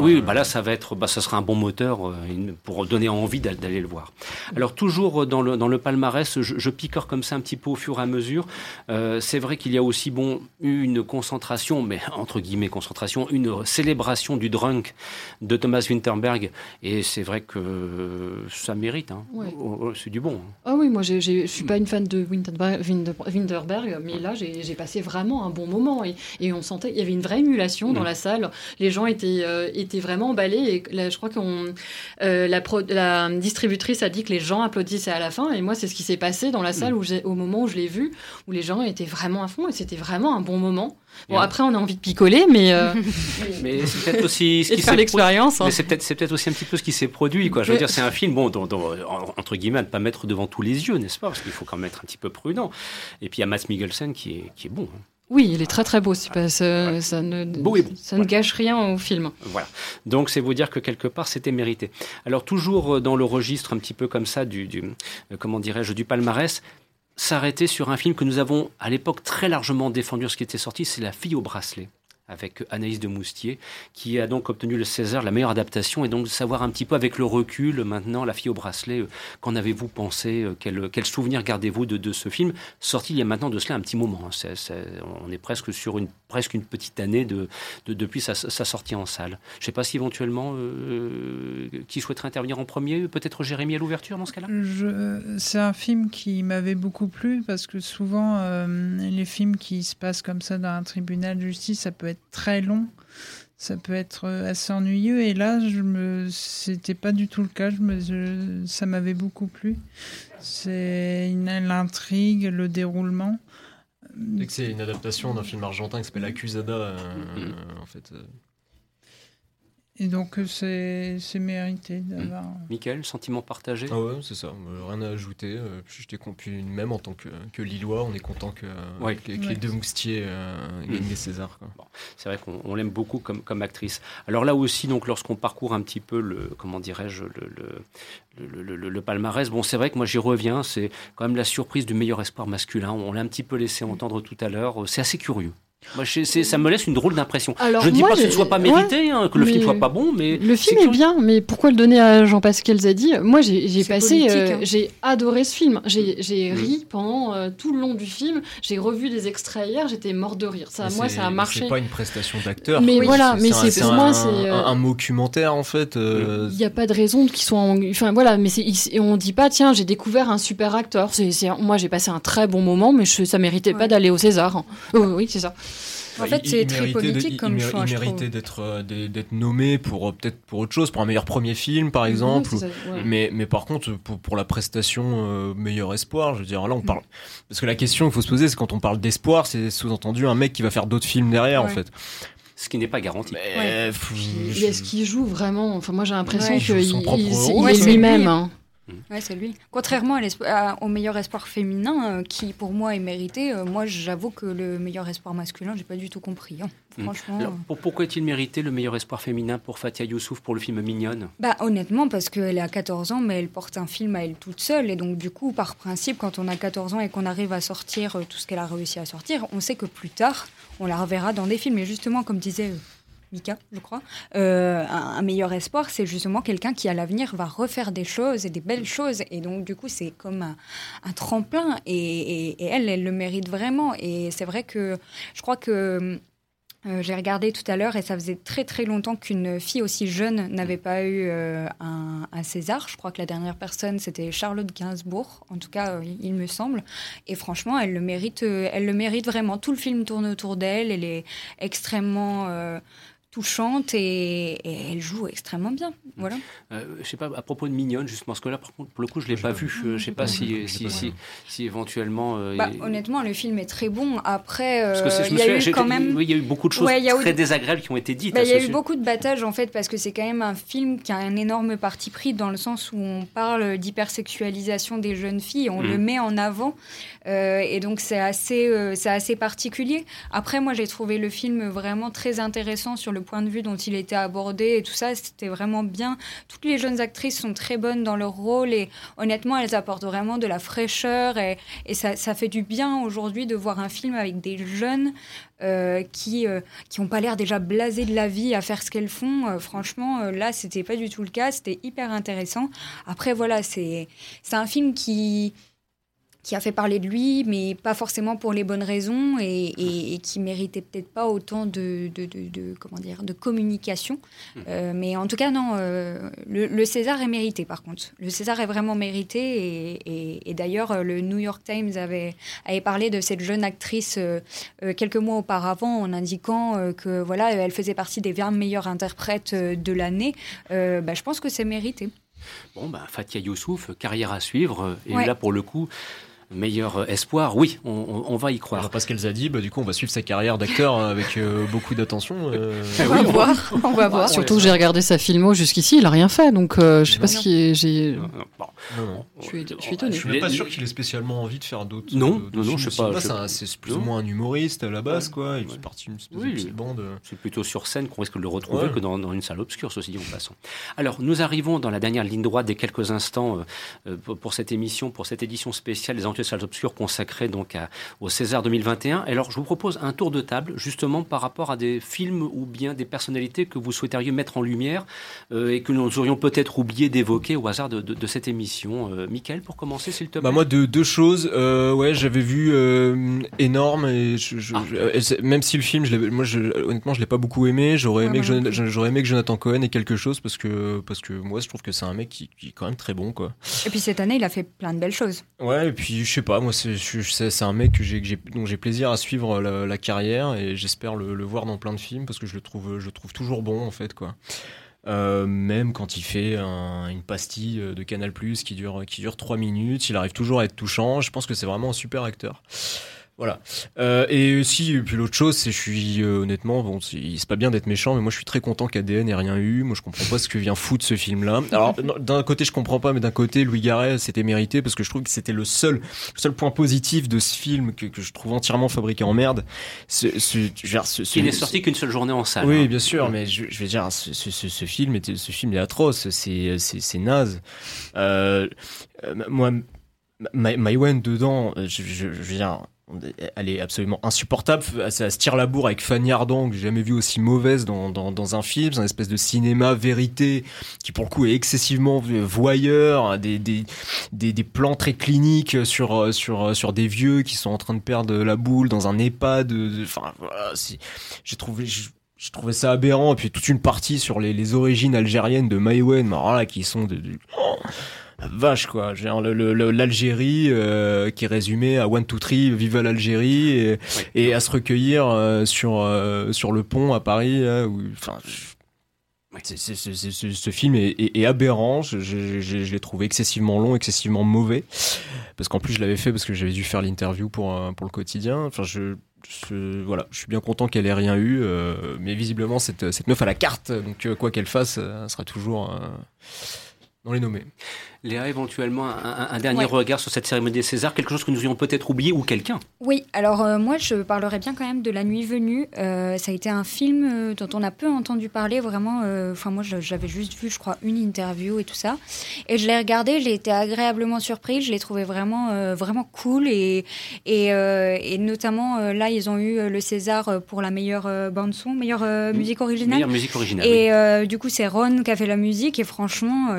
oui, oui, bah là, ça va être, bah, ça sera un bon moteur pour donner envie d'aller le voir. Alors toujours dans le dans le palmarès, je, je, picore comme ça un petit peu au fur et à mesure. c'est vrai qu'il y a aussi bon une concentration, mais entre guillemets concentration, une célébration du drunk de Thomas Winterberg. Et c'est vrai que ça mérite. Hein. Oh, oh, c'est du bon. Hein. Ah oui, moi je ne suis pas une fan de Winterberg, mais là j'ai passé vraiment un bon moment. Et, et, on sentait, il y avait une vraie émulation dans mm. la salle. Les gens étaient, euh, étaient vraiment emballés. Et là, je crois que euh, la, la, distributrice a dit que les gens applaudissaient à la fin. Et moi, c'est ce qui s'est passé dans la salle mm. où au moment où je l'ai vu, où les gens étaient vraiment à fond. Et c'était vraiment un bon moment. Bon, après, on a envie de picoler, mais. Euh, *laughs* mais c'est peut-être aussi. *laughs* Ce qui faire l'expérience. Hein. Mais c'est peut-être, c'est peut-être aussi un petit peu ce qui s'est produit, quoi. Je veux dire, c'est un film, bon, dont, entre guillemets, à ne pas mettre devant tous les yeux, n'est-ce pas? Parce qu'il faut quand même être un petit peu prudent. Et puis, il y a Mats Mikkelsen qui est, qui est bon. Hein. Oui, il est très très beau. Pas, ça, ça, ne, ça ne gâche rien au film. Voilà. Donc c'est vous dire que quelque part c'était mérité. Alors toujours dans le registre un petit peu comme ça du, du euh, comment dirais-je du palmarès, s'arrêter sur un film que nous avons à l'époque très largement défendu ce qui était sorti, c'est La fille au bracelet avec Anaïs de Moustier, qui a donc obtenu le César, la meilleure adaptation, et donc de savoir un petit peu avec le recul, maintenant, La fille au bracelet, euh, qu'en avez-vous pensé euh, quel, quel, souvenir gardez-vous de, ce film, sorti il y a maintenant de cela un petit moment. Hein. on est presque sur une, presque une petite année de, de depuis sa, sortie en salle. Je ne sais pas si éventuellement, euh, qui souhaiterait intervenir en premier, peut-être Jérémy à l'ouverture dans ce cas-là? C'est un film qui m'avait beaucoup plu, parce que souvent, les films qui se passent comme ça dans un tribunal de justice, ça peut être très long. Ça peut être euh, assez ennuyeux. Et là, je me, c'était pas du tout le cas. Je me, ça m'avait beaucoup plu. C'est l'intrigue, le déroulement. C'est une adaptation d'un film argentin qui s'appelle Accusada, euh, mm-hmm. en fait. Euh. Et donc c'est mérité d'avoir. Mmh. Michael, sentiment partagé? Ah ouais, c'est ça. Euh, rien à ajouter. Euh, j'étais même en tant que, que Lillois, on est content que, les deux moustiers euh, gagnent des Césars. c'est vrai qu'on l'aime beaucoup comme, comme actrice. Alors là aussi, donc lorsqu'on parcourt un petit peu le, comment dirais-je, le, le, le, le, palmarès, bon, c'est vrai que moi j'y reviens. C'est quand même la surprise du meilleur espoir masculin. On l'a un petit peu laissé entendre tout à l'heure. C'est assez curieux. Moi, ça me laisse une drôle d'impression. Je ne dis pas que ce ne soit pas mérité, hein, que le film soit pas bon, mais le film est, bien. Mais pourquoi le donner à Jean-Pascal Zadi? Moi, j'ai passé, euh, hein. j'ai adoré ce film. J'ai mm. ri pendant euh, tout le long du film. J'ai revu des extraits hier. J'étais mort de rire. Ça, moi, ça a marché. C'est pas une prestation d'acteur. Mais voilà, mais c'est pour moi, c'est un, euh, un, documentaire en fait. Il n'y a pas de raison qu'ils soient. En... Enfin voilà, mais on dit pas tiens, j'ai découvert un super acteur. Moi, j'ai passé un très bon moment, mais je, ça méritait pas d'aller au César. Hein. oui, c'est ça. En fait, c'est très politique comme choix. Il méritait d'être euh, d'être nommé pour euh, peut-être pour autre chose, pour un meilleur premier film, par exemple. Mais mais par contre, pour, pour la prestation euh, meilleur espoir, je veux dire, là on parle parce que la question qu'il faut se poser, c'est quand on parle d'espoir, c'est sous-entendu un mec qui va faire d'autres films derrière, en fait ce qui n'est pas garanti. Est-ce qu'il joue vraiment? Enfin, moi j'ai l'impression qu'il est lui-même. Ouais, c'est lui. Contrairement au meilleur espoir féminin, euh, qui pour moi est mérité, euh, moi j'avoue que le meilleur espoir masculin, j'ai pas du tout compris. Hein. Hmm. Franchement. Euh. pourquoi est-il mérité le meilleur espoir féminin pour Fatia Youssouf pour le film Mignonne? Bah honnêtement, parce qu'elle a 14 ans, mais elle porte un film à elle toute seule. Et donc du coup, par principe, quand on a 14 ans et qu'on arrive à sortir tout ce qu'elle a réussi à sortir, on sait que plus tard, on la reverra dans des films. Et justement, comme disait Mika, je crois, euh, un, meilleur espoir, c'est justement quelqu'un qui à l'avenir va refaire des choses et des belles choses. Et donc du coup, c'est comme un, tremplin. Et, elle, elle le mérite vraiment. Et c'est vrai que je crois que euh, j'ai regardé tout à l'heure et ça faisait très très longtemps qu'une fille aussi jeune n'avait pas eu euh, un, César. Je crois que la dernière personne c'était Charlotte Gainsbourg, en tout cas il me semble. Et franchement, elle le mérite, elle le mérite vraiment. Tout le film tourne autour d'elle. Elle est extrêmement touchante et, elle joue extrêmement bien. Voilà. Euh, je sais pas, à propos de Mignonne, justement, parce que là, pour le coup, je ne l'ai pas vu. Je ne sais pas si, si, si, si, éventuellement. Euh, bah, honnêtement, le film est très bon. Après, euh, il y a eu quand même. Oui, il y a eu beaucoup de choses très désagréables qui ont été dites. Bah, il y a eu beaucoup de battages, en fait, parce que c'est quand même un film qui a un énorme parti pris dans le sens où on parle d'hypersexualisation des jeunes filles, on le mm. met en avant. et donc, c'est assez, c'est assez particulier. Après, moi, j'ai trouvé le film vraiment très intéressant sur le point de vue dont il était abordé et tout ça, c'était vraiment bien. Toutes les jeunes actrices sont très bonnes dans leur rôle et honnêtement, elles apportent vraiment de la fraîcheur et, et ça, ça, fait du bien aujourd'hui de voir un film avec des jeunes euh, qui euh, qui n'ont pas l'air déjà blasés de la vie à faire ce qu'elles font. Euh, franchement, là, c'était pas du tout le cas. C'était hyper intéressant. Après, voilà, c'est un film qui qui a fait parler de lui, mais pas forcément pour les bonnes raisons et, et, qui méritait peut-être pas autant de, de, de, comment dire, de communication. Mmh. Euh, mais en tout cas, non, euh, le, César est mérité par contre. Le César est vraiment mérité et, et d'ailleurs, le New York Times avait, avait parlé de cette jeune actrice euh, quelques mois auparavant en indiquant que voilà, elle faisait partie des 20 meilleures interprètes de l'année. Bah, je pense que c'est mérité. Bon, bah, Fatia Youssouf, carrière à suivre. Et là, pour le coup, meilleur espoir, oui, on, va y croire. parce qu'elle a dit, bah, du coup, on va suivre sa carrière d'acteur hein, avec euh, beaucoup d'attention. Euh. *laughs* on, va voir, on va voir. Surtout que j'ai regardé sa filmo jusqu'ici, il a rien fait, donc euh, je sais pas si j'ai. Je suis, étonné. Je suis même pas sûr qu'il ait spécialement envie de faire d'autres. Non, non, non, je sais pas. C'est plus ou moins un humoriste à la base, quoi. Il fait partie d'une bande. C'est plutôt sur scène qu'on risque de le retrouver que dans, une salle obscure, ceci dit en passant. Alors, nous arrivons dans la dernière ligne droite des quelques instants pour cette émission, pour cette édition spéciale des salles obscures consacrées donc au César 2021. Alors, je vous propose un tour de table, justement, par rapport à des films ou bien des personnalités que vous souhaiteriez mettre en lumière euh, et que nous aurions peut-être oublié d'évoquer au hasard de, cette émission. Euh, Michael, pour commencer, s'il te plaît. Bah moi, deux, deux choses. Euh, ouais, j'avais vu énorme et ah. même si le film, je moi, je, honnêtement, je l'ai pas beaucoup aimé. J'aurais aimé, que j'aurais aimé que Jonathan Cohen ait quelque chose parce que parce que moi, je trouve que c'est un mec qui, qui, est quand même très bon, quoi. Et puis cette année, il a fait plein de belles choses. Ouais, et puis je sais pas, moi c'est un mec que dont j'ai plaisir à suivre la, carrière et j'espère le, voir dans plein de films parce que je le trouve toujours bon en fait quoi. Euh, même quand il fait une pastille de Canal Plus qui dure qui dure trois minutes, il arrive toujours à être touchant. Je pense que c'est vraiment un super acteur. Voilà. Euh, et aussi, puis l'autre chose, c'est je suis euh, honnêtement, bon, c'est pas bien d'être méchant, mais moi je suis très content qu'ADN ait rien eu. Moi je comprends pas ce que vient foutre ce film-là. Alors d'un côté je comprends pas, mais d'un côté Louis Garret c'était mérité parce que je trouve que c'était le seul, le seul point positif de ce film que, que je trouve entièrement fabriqué en merde. Ce, ce, ce, Il n'est sorti qu'une seule journée en salle. Oui, hein. bien sûr, mais je, je vais dire, ce, ce, film était, ce film est atroce, c'est naze. Euh moi, Maïwen dedans, je, je, je veux dire elle est absolument insupportable. Ça se tire la bourre avec Fanny Ardant, que j'ai jamais vu aussi mauvaise dans, dans, dans un film. C'est un espèce de cinéma vérité qui, pour le coup, est excessivement voyeur. Des, des, des, des, plans très cliniques sur, sur, sur des vieux qui sont en train de perdre la boule dans un EHPAD. Enfin, voilà, j'ai trouvé. Je, trouvais ça aberrant. Et puis toute une partie sur les, les origines algériennes de Maïwen, là, qui sont de, vache quoi l'Algérie euh, qui est résumée à one two three vive l'Algérie et, à se recueillir euh, sur euh, sur le pont à Paris enfin ce film est, aberrant. Je, je, l'ai trouvé excessivement long, excessivement mauvais. Parce qu'en plus, je l'avais fait parce que j'avais dû faire l'interview pour, pour le quotidien. Enfin, je, voilà, je suis bien content qu'elle ait rien eu. mais visiblement, cette, cette meuf à la carte. Donc, quoi qu'elle fasse, elle sera toujours dans les nommés. Léa, éventuellement, un, dernier regard sur cette cérémonie des Césars, quelque chose que nous aurions peut-être oublié ou quelqu'un Oui, alors euh, moi je parlerais bien quand même de La Nuit Venue. Euh, ça a été un film euh, dont on a peu entendu parler, vraiment. Enfin, moi j'avais juste vu, je crois, une interview et tout ça. Et je l'ai regardé, j'ai été agréablement surprise, je l'ai trouvé vraiment, vraiment cool. Et, et, et notamment, là, ils ont eu le César pour la meilleure bande-son, meilleure musique originale. Meilleure musique originale. Et du coup, c'est Ron qui a fait la musique. Et franchement,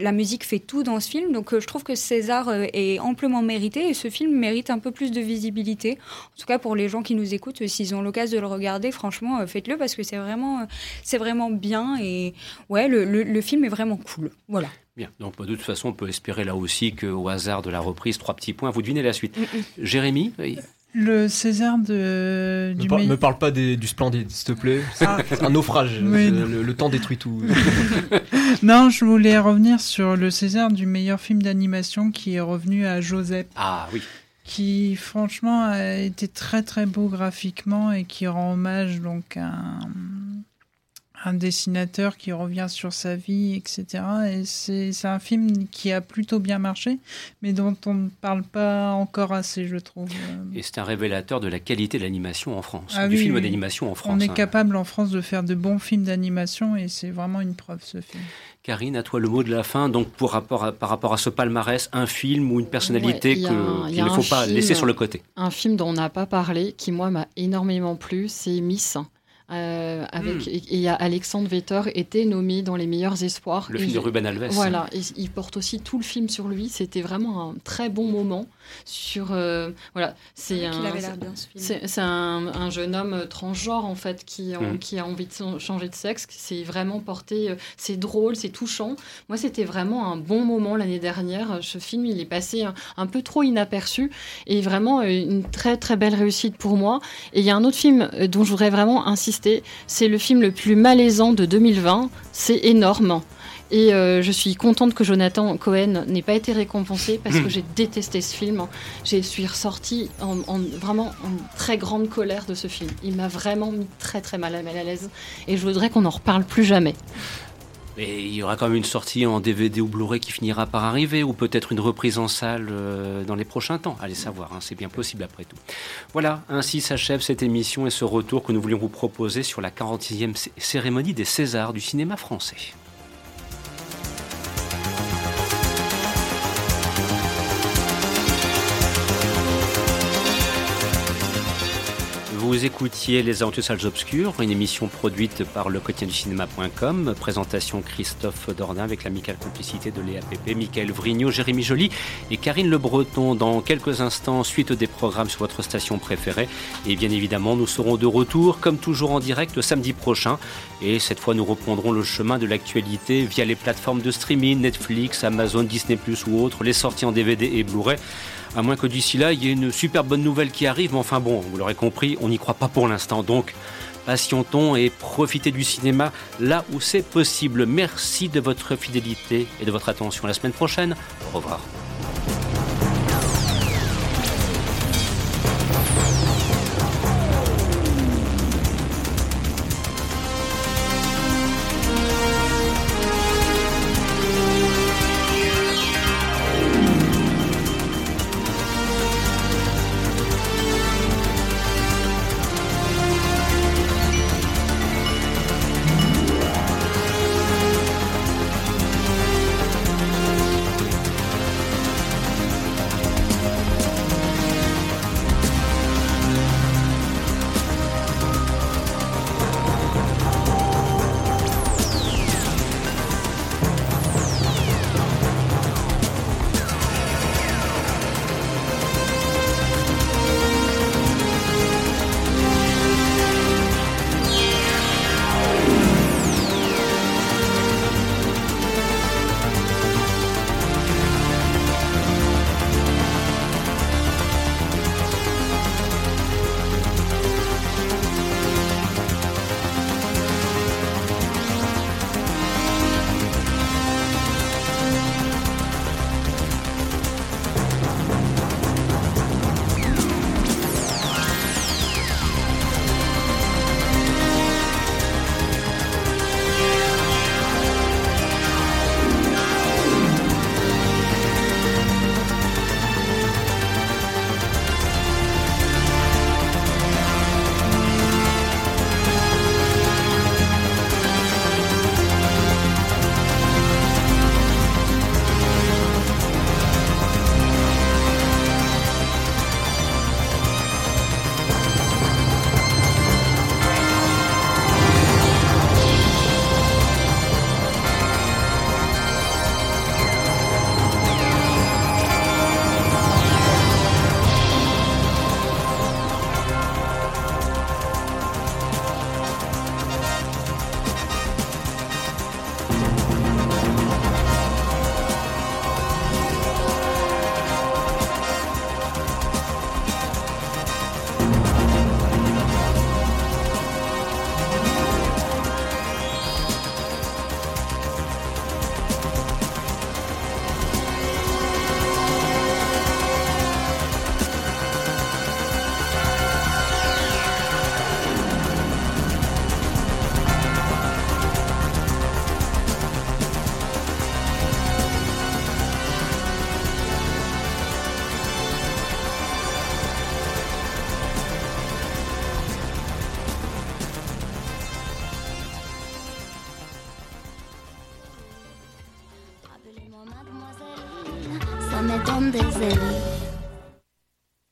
la musique fait tout dans ce film. Donc euh, je trouve que César euh, est amplement mérité et ce film mérite un peu plus de visibilité. En tout cas pour les gens qui nous écoutent, euh, s'ils ont l'occasion de le regarder, franchement, faites-le parce que c'est vraiment, c'est vraiment bien et ouais, le, le, film est vraiment cool. Voilà. Bien, donc de toute façon, on peut espérer là aussi qu'au hasard de la reprise, trois petits points, vous devinez la suite. Mm, mm. Jérémy le César de. Du me, me parle pas du Splendide, s'il te plaît. Ah. C'est un naufrage. *laughs* le, temps détruit tout. *laughs* non, je voulais revenir sur le César du meilleur film d'animation qui est revenu à Joseph. Ah oui. Qui, franchement, a été très très beau graphiquement et qui rend hommage donc à un dessinateur qui revient sur sa vie, etc. Et c'est un film qui a plutôt bien marché, mais dont on ne parle pas encore assez, je trouve. Et c'est un révélateur de la qualité de l'animation en France, ah du film d'animation en France. On est hein. capable en France de faire de bons films d'animation et c'est vraiment une preuve ce film. Karine, à toi le mot de la fin. Donc, pour rapport par rapport à ce palmarès, un film ou une personnalité qu'il ne faut pas laisser sur le côté. Un film dont on n'a pas parlé, qui moi m'a énormément plu, c'est Miss Euh, avec, hmm. et, Alexandre Vetter était nommé dans les meilleurs espoirs. Le film de Ruben Alves. Voilà, il porte aussi tout le film sur lui. C'était vraiment un très bon moment. Sur euh, voilà, c'est un, c'est un, un, jeune homme transgenre en fait qui, hmm. qui a envie de changer de sexe. C'est vraiment porté, euh, c'est drôle, c'est touchant. Moi, c'était vraiment un bon moment l'année dernière. Ce film, il est passé un, un, peu trop inaperçu et vraiment une très très belle réussite pour moi. Et il y a un autre film dont je voudrais vraiment insister c'est le film le plus malaisant de 2020. C'est énorme. Et euh, je suis contente que Jonathan Cohen n'ait pas été récompensé parce que hmm. j'ai détesté ce film. Je suis ressortie en, vraiment en très grande colère de ce film. Il m'a vraiment mis très très mal à l'aise et je voudrais qu'on n'en reparle plus jamais. Et il y aura quand même une sortie en DVD ou Blu-ray qui finira par arriver, ou peut-être une reprise en salle euh, dans les prochains temps. Allez savoir, hein, c'est bien possible après tout. Voilà, ainsi s'achève cette émission et ce retour que nous voulions vous proposer sur la 46e cérémonie des Césars du cinéma français. Vous écoutiez Les Aventures Salles Obscures, une émission produite par le quotidien du cinéma.com. Présentation Christophe Dordain avec l'amicale complicité de Léa Pépé, Michael Vrignot, Jérémy Joly et Karine Le Breton. Dans quelques instants, suite des programmes sur votre station préférée. Et bien évidemment, nous serons de retour, comme toujours en direct, samedi prochain. Et cette fois, nous reprendrons le chemin de l'actualité via les plateformes de streaming, Netflix, Amazon, Disney+, ou autres, les sorties en DVD et Blu-ray. À moins que d'ici là, il y ait une super bonne nouvelle qui arrive. Mais enfin bon, vous l'aurez compris, on n'y croit pas pour l'instant. Donc, patientons et profitez du cinéma là où c'est possible. Merci de votre fidélité et de votre attention. la semaine prochaine. Au revoir.